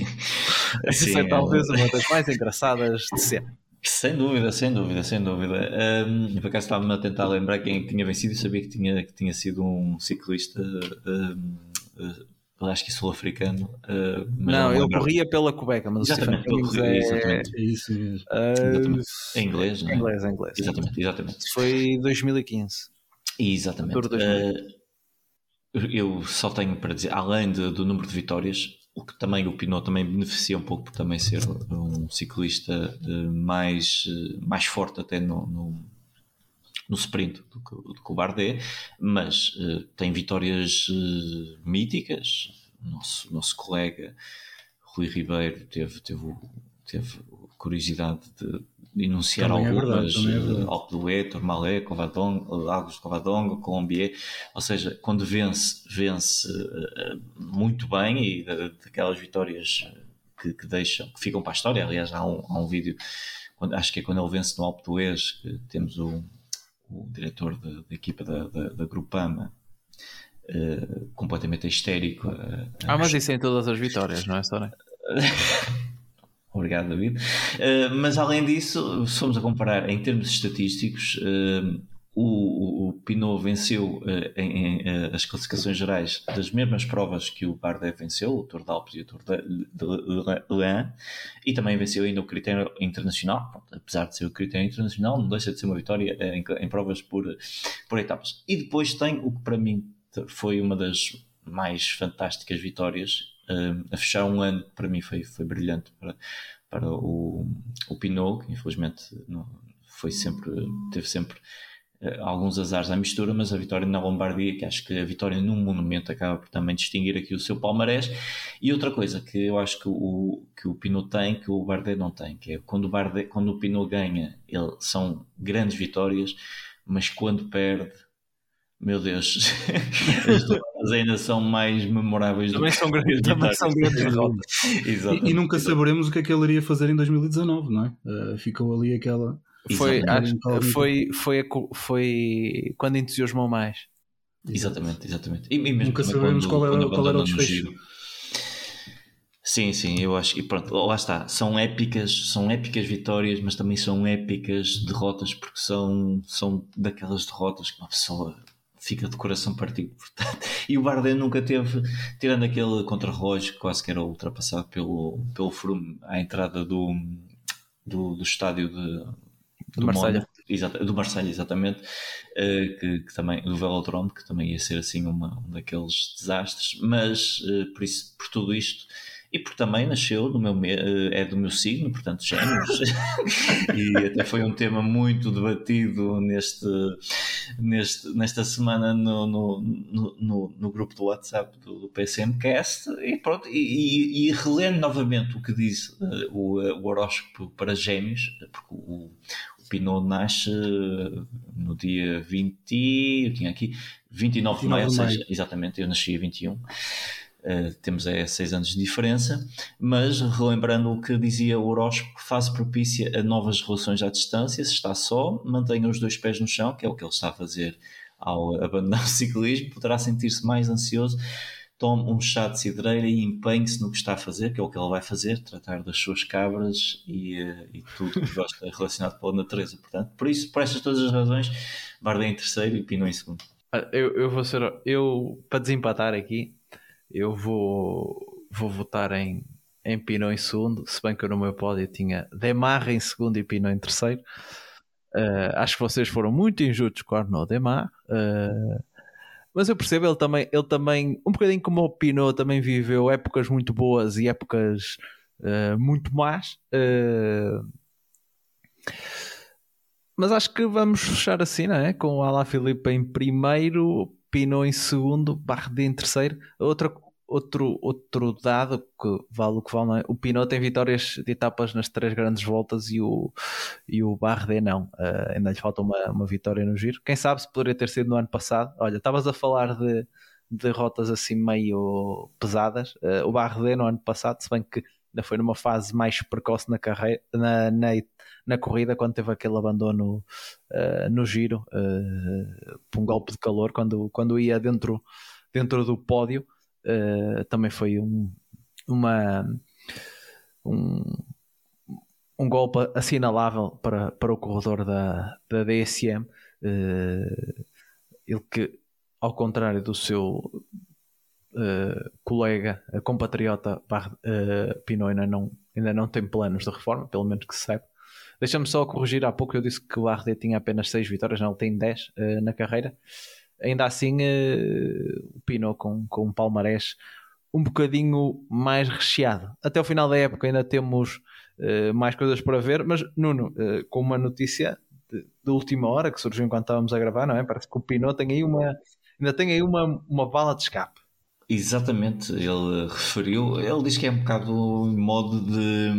Isso é talvez uma das mais engraçadas de cena. Sem dúvida, sem dúvida, sem dúvida. Um, por acaso estava-me a tentar lembrar quem é tinha vencido e sabia que tinha, que tinha sido um ciclista, um, acho que sul-africano. Uh, não, ele corria pela Quebec, mas exatamente, o corria, é... exatamente. É isso mesmo. Uh, Em inglês, não é? Inglês, inglês. Exatamente, exatamente. Foi 2015. Exatamente. Uh, eu só tenho para dizer, além de, do número de vitórias, o que também o Pinot também beneficia um pouco por também ser um ciclista mais, mais forte até no, no, no sprint do que, do que o Bardet, mas uh, tem vitórias uh, míticas. Nosso, nosso colega Rui Ribeiro teve, teve, teve curiosidade de enunciar também algumas, é verdade, é Alpe d'Huez, Tourmalet, Covadonga, Lagos de Covadonga, Colombier, ou seja, quando vence, vence muito bem e daquelas vitórias que, que, deixam, que ficam para a história, aliás há um, há um vídeo, quando, acho que é quando ele vence no Alpe d'Huez, que temos o, o diretor da, equipa da, da, da Grupama, uh, completamente histérico. Uh, ah, mas isso é em todas as vitórias, não é, Sónia? Obrigado, David. Uh, mas além disso, se formos a comparar em termos estatísticos, o, o, Pinot venceu uh, em, em as classificações gerais das mesmas provas que o Bardet venceu, o Tour de Alpes e o Tour de, de, e também venceu ainda o critério internacional, Pronto, apesar de ser o critério internacional, não deixa de ser uma vitória em, em provas por, por etapas. E depois tem o que para mim foi uma das mais fantásticas vitórias a fechar um ano para mim foi, foi brilhante para, para o, o Pinot, que infelizmente não, foi sempre, teve sempre alguns azares à mistura, mas a vitória na Lombardia, que acho que a vitória num monumento acaba por também distinguir aqui o seu palmarés. E outra coisa que eu acho que o, que o Pinot tem, que o Bardet não tem, que é quando o, Bardet, quando o Pinot ganha, ele, são grandes vitórias, mas quando perde meu Deus, as derrotas ainda são mais memoráveis também do são grandes, também são grandes derrotas. e, e, nunca saberemos o que é que ele iria fazer em 2019, não é? Uh, ficou ali aquela. Foi, acho, foi, foi, foi quando entusiasmou mais. Exatamente, exatamente. E, e nunca saberemos quando, qual era, qual era o desfecho. Sim, sim, eu acho. E pronto, lá está. São épicas, são épicas vitórias, mas também são épicas derrotas, porque são, são daquelas derrotas que uma pessoa fica de coração partido. Portanto, e o Bardet nunca teve, tirando aquele contra-relógio que quase que era ultrapassado pelo, pelo Froome à entrada do, do, do estádio de, do Marselha. Exato, do Marselha, exatamente, uh, que, que, também, do Velodrome, que também ia ser assim uma, um daqueles desastres, mas uh, por, isso, por tudo isto e porque também nasceu no meu eh, é do meu signo, portanto gêmeos e até foi um tema muito debatido neste, neste nesta semana no, no, no, no grupo do WhatsApp do, do PSMcast e pronto e, e, e relendo novamente o que diz uh, o, o horóscopo para gêmeos porque o Pinot nasce no dia 20 eu tinha aqui 29 de maio, ou seja, exatamente, eu nasci a 21 Uh, temos é seis anos de diferença, mas relembrando o que dizia o horóscopo, fase propícia a novas relações à distância, se está só, mantenha os dois pés no chão, que é o que ele está a fazer ao abandonar o ciclismo, poderá sentir-se mais ansioso, tome um chá de cidreira e empenhe-se no que está a fazer, que é o que ele vai fazer, tratar das suas cabras e, uh, e tudo que gosta relacionado com a natureza. Portanto, por isso, por estas todas as razões, Bardem em terceiro e Pinot em segundo. Ah, eu, eu vou ser, eu, para desempatar aqui, eu vou, vou votar em, em Pinot em segundo, se bem que eu no meu pódio tinha Demar em segundo e Pinot em terceiro. Uh, acho que vocês foram muito injustos com Arnaud Demar. Uh, mas eu percebo, ele também, ele também, um bocadinho como o Pinot, também viveu épocas muito boas e épocas uh, muito más. mas acho que vamos fechar assim, não é? Com o Ala Filipe em primeiro, Pinot em segundo, Bardet em terceiro. Outra, outro, outro dado que vale o que vale, é? o Pinot tem vitórias de etapas nas três grandes voltas e o, e o Bardet não. Uh, ainda lhe falta uma, uma vitória no giro. Quem sabe se poderia ter sido no ano passado. Olha, estavas a falar de, de rotas assim meio pesadas. Uh, o Bardet no ano passado, se bem que ainda foi numa fase mais precoce na carreira, na, na, na corrida, quando teve aquele abandono uh, no giro, por um golpe de calor, quando, quando ia dentro, dentro do pódio, uh, também foi um, uma. Um, um golpe assinalável para, para o corredor da, da DSM. Uh, ele que, ao contrário do seu uh, colega, compatriota uh, Pinot, ainda não, ainda não tem planos de reforma, pelo menos que se saiba. Deixa-me só corrigir, há pouco eu disse que o Bardet tinha apenas 6 vitórias, não, ele tem 10 uh, na carreira. Ainda assim, uh, o Pinot com, com um palmarés um bocadinho mais recheado. Até o final da época ainda temos uh, mais coisas para ver, mas Nuno, com uma notícia de, de, última hora que surgiu enquanto estávamos a gravar, não é? Parece que o Pinot tem aí uma, ainda tem aí uma, uma bala de escape. Exatamente, ele referiu, ele diz que é um bocado modo de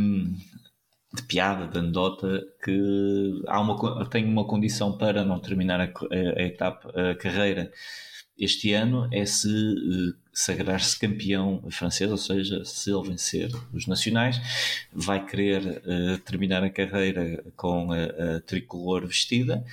de piada, de anedota, que há uma, tem uma condição para não terminar a, a, etapa, a carreira este ano é se uh, sagrar-se campeão francês, ou seja, se ele vencer os nacionais, vai querer uh, terminar a carreira com a, a tricolor vestida.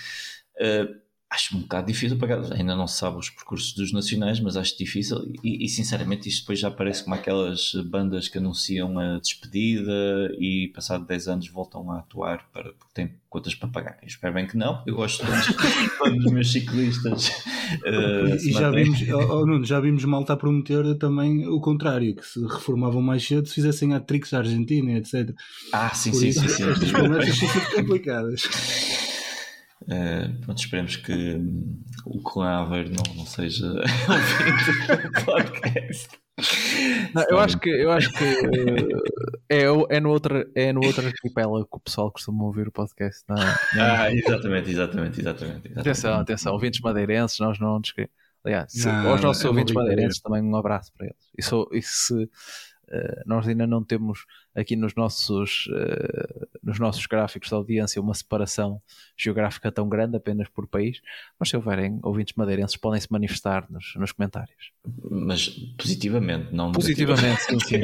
Uh, acho um bocado difícil, porque ainda não se sabe os percursos dos nacionais, mas acho difícil e, e, sinceramente isto depois já parece como aquelas bandas que anunciam a despedida e passado 10 anos voltam a atuar para, porque têm contas para pagar. Eu espero bem que não, eu gosto todos dos meus ciclistas. Uh, e já vimos, oh, Nuno, já vimos malta a prometer também o contrário, que se reformavam mais cedo se fizessem a tricks da Argentina, etc. Ah, sim, sim, sim, sim. Estas promessas são complicadas. Uh, pronto, esperemos que um, o Clã Aveiro não, não seja ouvido do podcast. Não, eu acho que, eu acho que uh, é, é, no outro, é no outro arquipélago que o pessoal costuma ouvir o podcast. Não, é? Ah, exatamente, exatamente, exatamente, exatamente. Atenção, atenção, ouvintes madeirenses, nós não nos Aliás, não, aos nossos ouvintes madeirenses também um abraço para eles. E, so, e se nós ainda não temos aqui nos nossos, uh, nos nossos gráficos de audiência uma separação geográfica tão grande apenas por país, mas se houverem ouvintes madeirenses podem se manifestar nos, nos comentários. Mas positivamente, não Positivamente, sim, sim.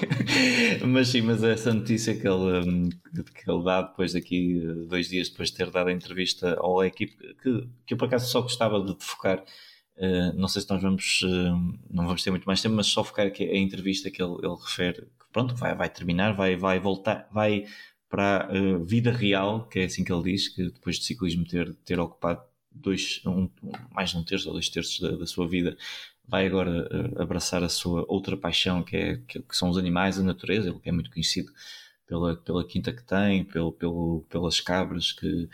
mas sim, mas essa notícia que ele, hum, que ele dá depois daqui, dois dias depois de ter dado a entrevista à equipe, que, que eu por acaso só gostava de focar Uh, não sei se nós vamos, uh, não vamos ter muito mais tempo, mas só focar aqui a entrevista que ele, ele refere, que pronto, vai, vai terminar, vai, vai voltar, vai para a uh, vida real, que é assim que ele diz, que depois de ciclismo ter, ter ocupado dois, um, mais de um terço ou dois terços da, da sua vida, vai agora abraçar a sua outra paixão, que, é, que, que, são os animais, a natureza, ele é muito conhecido pela, pela quinta que tem, pelo, pelo, pelas cabras que,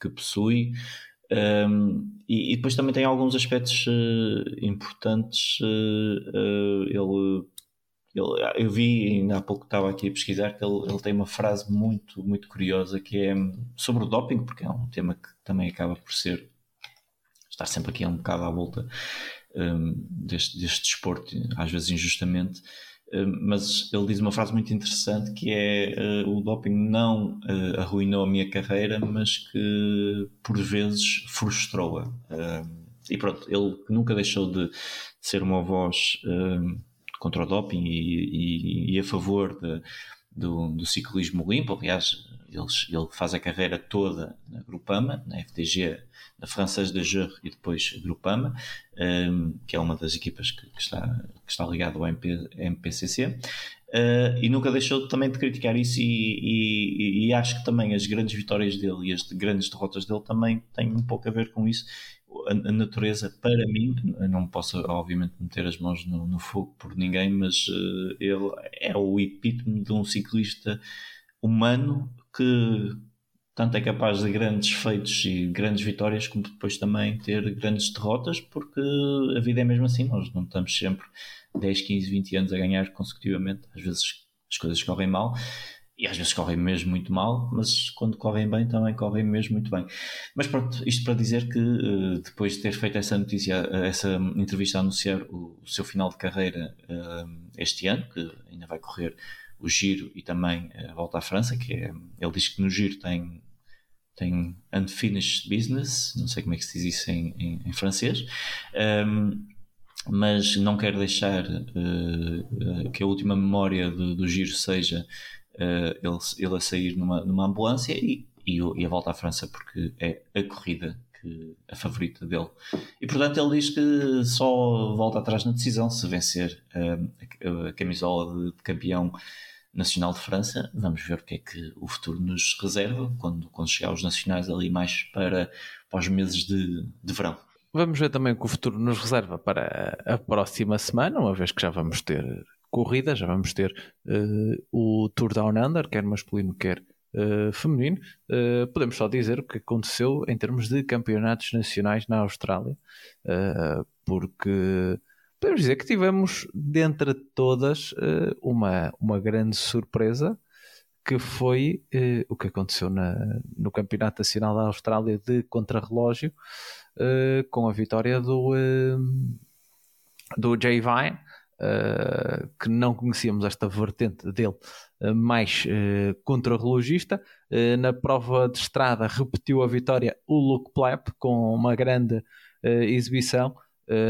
que possui. Um, e, e, depois também tem alguns aspectos uh, importantes. Uh, ele, ele, eu vi, ainda há pouco estava aqui a pesquisar, que ele, ele, tem uma frase muito, muito curiosa que é sobre o doping, porque é um tema que também acaba por ser estar sempre aqui um bocado à volta um, deste, deste desporto, às vezes injustamente. Eh, mas ele diz uma frase muito interessante que é uh, o doping não uh, arruinou a minha carreira, mas que por vezes frustrou-a. E pronto, ele nunca deixou de, ser uma voz contra o doping e, e, e a favor de, do, do, ciclismo limpo. Aliás, ele, ele faz a carreira toda na Grupama, na FDG a Française de Jure e depois Grupama, um, que é uma das equipas que, que, está, que está ligada ao MP, MPCC. Uh, eh, e nunca deixou também de criticar isso e, e, e, acho que também as grandes vitórias dele e as grandes derrotas dele também têm um pouco a ver com isso. A, a natureza, para mim, não posso obviamente meter as mãos no, no fogo por ninguém, mas uh, ele é o epítome de um ciclista humano que tanto é capaz de grandes feitos e grandes vitórias, como depois também ter grandes derrotas, porque a vida é mesmo assim, nós não estamos sempre 10, 15, 20 anos a ganhar consecutivamente, às vezes as coisas correm mal e às vezes correm mesmo muito mal, mas quando correm bem também correm mesmo muito bem. Mas pronto, isto para dizer que eh, depois de ter feito essa notícia, essa entrevista a anunciar o, seu final de carreira eh, este ano, que ainda vai correr o Giro e também a volta à França, que é, ele diz que no Giro tem, tem unfinished business, não sei como é que se diz isso em, em, em francês, um, mas não quero deixar uh, que a última memória do, do Giro seja uh, ele, ele a sair numa, numa ambulância e, e, e a volta à França, porque é a corrida a favorita dele. E portanto ele diz que só volta atrás na decisão se vencer a, a, camisola de, de campeão nacional de França. Vamos ver o que é que o futuro nos reserva quando, quando chegar os nacionais ali mais para, para os meses de, de verão. Vamos ver também o que o futuro nos reserva para a próxima semana, uma vez que já vamos ter corrida, já vamos ter uh, o Tour Down Under, quer masculino, quer uh, feminino. Uh, podemos só dizer o que aconteceu em termos de campeonatos nacionais na Austrália, porque podemos dizer que tivemos, dentre todas, uma, uma grande surpresa que foi o que aconteceu na, no Campeonato Nacional da Austrália de contrarrelógio, uh, com a vitória do, do Jay Vine, que não conhecíamos esta vertente dele mais contrarrelogista. na prova de estrada repetiu a vitória o Luke Plapp com uma grande exibição.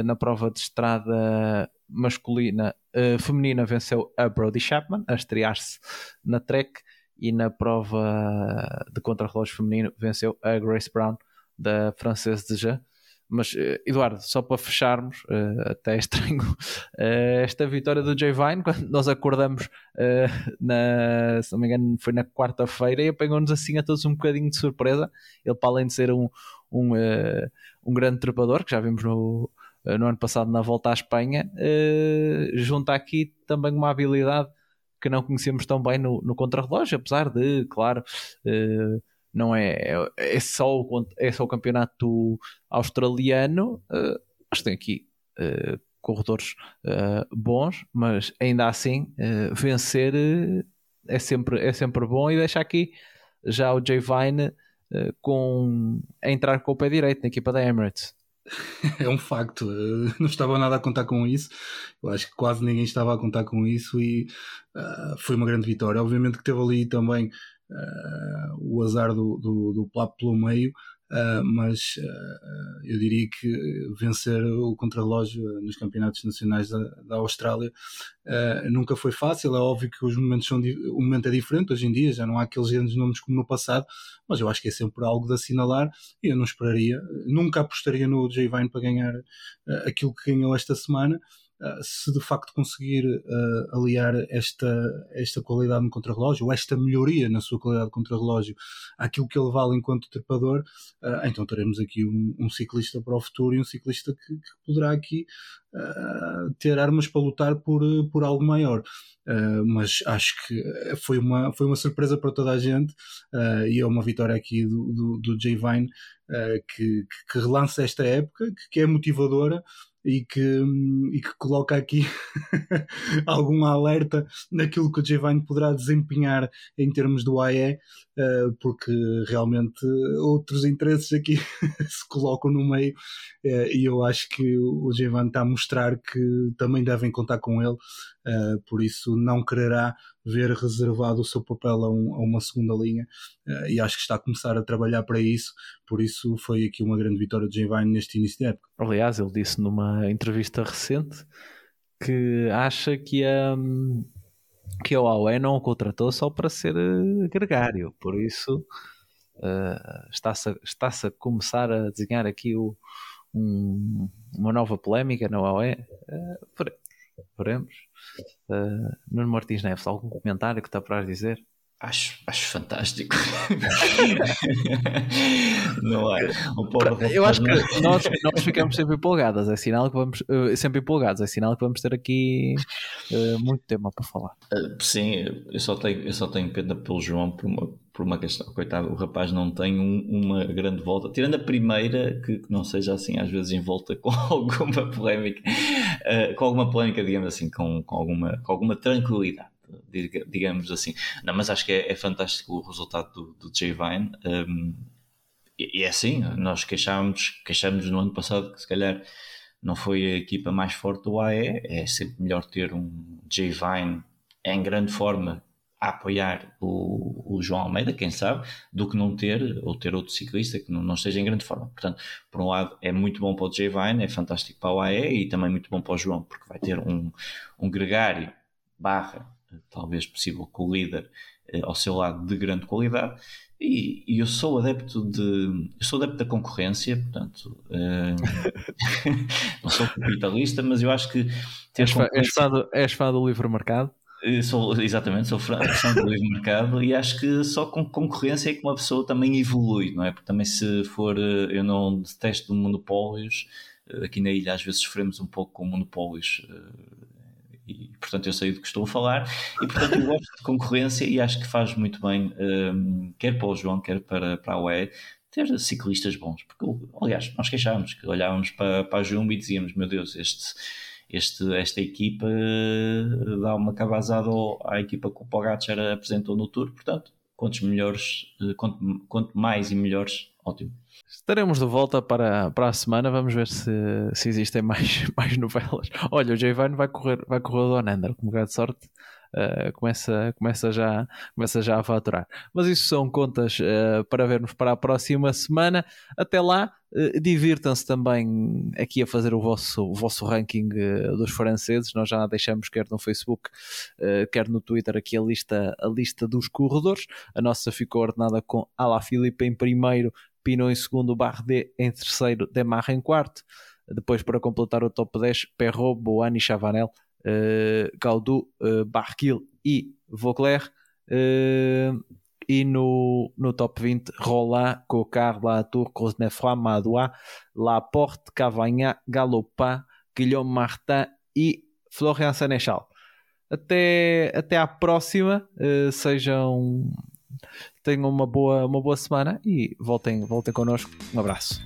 Na prova de estrada masculina, feminina venceu a Brody Chapman a estrear-se na Trek e na prova de contrarrelógio feminino venceu a Grace Brown da Française de Jean. Mas, eh, Eduardo, só para fecharmos, uh, até é estranho, uh, esta vitória do Jay Vine, quando nós acordamos, uh, na, se não me engano, foi na quarta-feira e apanhou-nos assim a todos um bocadinho de surpresa. Ele, para além de ser um, um, um grande trepador, que já vimos no, no ano passado na volta à Espanha, junta aqui também uma habilidade que não conhecemos tão bem no, no contrarrelógio, apesar de, claro não é, é, é, só, o, é só o campeonato australiano, mas tem aqui corredores bons, mas ainda assim vencer é, sempre, é sempre bom e deixa aqui já o Jay Vine com, a entrar com o pé direito na equipa da Emirates. É um facto, não estava nada a contar com isso. Eu acho que quase ninguém estava a contar com isso e uh, foi uma grande vitória. Obviamente que teve ali também uh, o azar do, do, do Plapo pelo meio, uh, mas uh, eu diria que vencer o contrarrelógio nos campeonatos nacionais da, da Austrália nunca foi fácil. É óbvio que os momentos são o momento é diferente hoje em dia, já não há aqueles grandes nomes como no passado, mas eu acho que é sempre algo de assinalar e eu não esperaria, nunca apostaria no Jay Vine para ganhar aquilo que ganhou esta semana. Ah, se de facto conseguir uh, aliar esta, esta qualidade no contrarrelógio, ou esta melhoria na sua qualidade de contrarrelógio, àquilo que ele vale enquanto trepador, uh, então teremos aqui um, um, ciclista para o futuro e um ciclista que, que poderá aqui ter armas para lutar por, por algo maior. mas acho que foi uma, foi uma surpresa para toda a gente e é uma vitória aqui do, do, do Jay Vine que, que, relança esta época, que, que é motivadora e que, e que coloca aqui algum alerta naquilo que o Giovanni poderá desempenhar em termos do AE, eh, porque realmente outros interesses aqui se colocam no meio eh, e eu acho que o Giovanni está a mostrar que também devem contar com ele, eh, por isso não quererá ver reservado o seu papel a, um, a uma segunda linha e acho que está a começar a trabalhar para isso, por isso foi aqui uma grande vitória de Giovanni neste início de época. Aliás, ele disse numa entrevista recente que acha que a, que a Huawei não o contratou só para ser eh, gregário, por isso uh, está-se a, está a começar a desenhar aqui o, um, uma nova polémica na Huawei. Uh, veremos. Uh, Nuno Martins Neves, algum comentário que está para dizer? Acho, acho fantástico. não é? Eu acho que nós, nós ficamos sempre empolgados. É sinal que vamos uh, sempre empolgados. É sinal que vamos ter aqui uh, muito tema para falar. Uh, sim, eu só tenho, eu só tenho pena pelo João por uma, por uma questão. Coitado, o rapaz não tem um, uma grande volta. Tirando a primeira, que, que, não seja assim, às vezes em volta com alguma polémica, com alguma polémica, digamos assim, com, com, alguma, com alguma tranquilidade digamos assim. Não, mas acho que é, é fantástico o resultado do, do Vine. Um, e, e, é assim, nós queixámos, queixámos no ano passado que se calhar não foi a equipa mais forte do AE. É sempre melhor ter um Jay Vine em grande forma a apoiar o, o, João Almeida, quem sabe, do que não ter, ou ter outro ciclista que não, não esteja em grande forma. Portanto, por um lado, é muito bom para o Jay Vine, é fantástico para o AE e também muito bom para o João, porque vai ter um, um gregário barra talvez possível com o líder eh, ao seu lado de grande qualidade. E, e, eu sou adepto de eu sou adepto da concorrência, portanto uh, não sou capitalista, mas eu acho que és, concorrência... és, fã do, és fã do livre mercado? Sou, exatamente, sou fã do livre mercado e acho que só com concorrência é que uma pessoa também evolui, não é? Porque também se for, eh, eu não detesto monopólios, eh, aqui na ilha às vezes sofremos um pouco com monopólios eh, e portanto eu sei do que estou a falar e portanto eu gosto de concorrência e acho que faz muito bem, quer para o João, quer para, para a UE, ter ciclistas bons, porque aliás, nós queixámos que olhávamos para, para a Jumbo e dizíamos, meu Deus, este este, esta equipa eh, dá uma cabazada à equipa que o Pogacar apresentou no Tour, portanto, quantos melhores, eh, quanto, quanto mais e melhores, ótimo. Estaremos de volta para, para a semana, vamos ver se, se existem mais, mais novelas. Olha, o Javine vai correr, vai correr o Donander, com grande sorte. Uh, começa, começa, já, começa já a faturar. Mas isso são contas uh, para vermos para a próxima semana. Até lá, divirtam-se também aqui a fazer o vosso, o vosso ranking dos franceses. Nós já deixamos, quer no Facebook, quer no Twitter, aqui a lista, a lista dos corredores. A nossa ficou ordenada com Alaphilippe em primeiro, Pinot em segundo, Bardet em terceiro, Demarre em quarto. Depois, para completar o top 10, Perrault, Boani Chavanel Gaudu, Barquil e Vauclair. E no, no top 20, Roland, Cocard, Latour, Cosnefroy, Madoua, Laporte, Cavagna, Galopin, Guilherme Martin e Florian Senechal. Até, até à próxima. Uh, sejam. Tenham uma boa, uma boa semana e voltem, voltem connosco. Um abraço.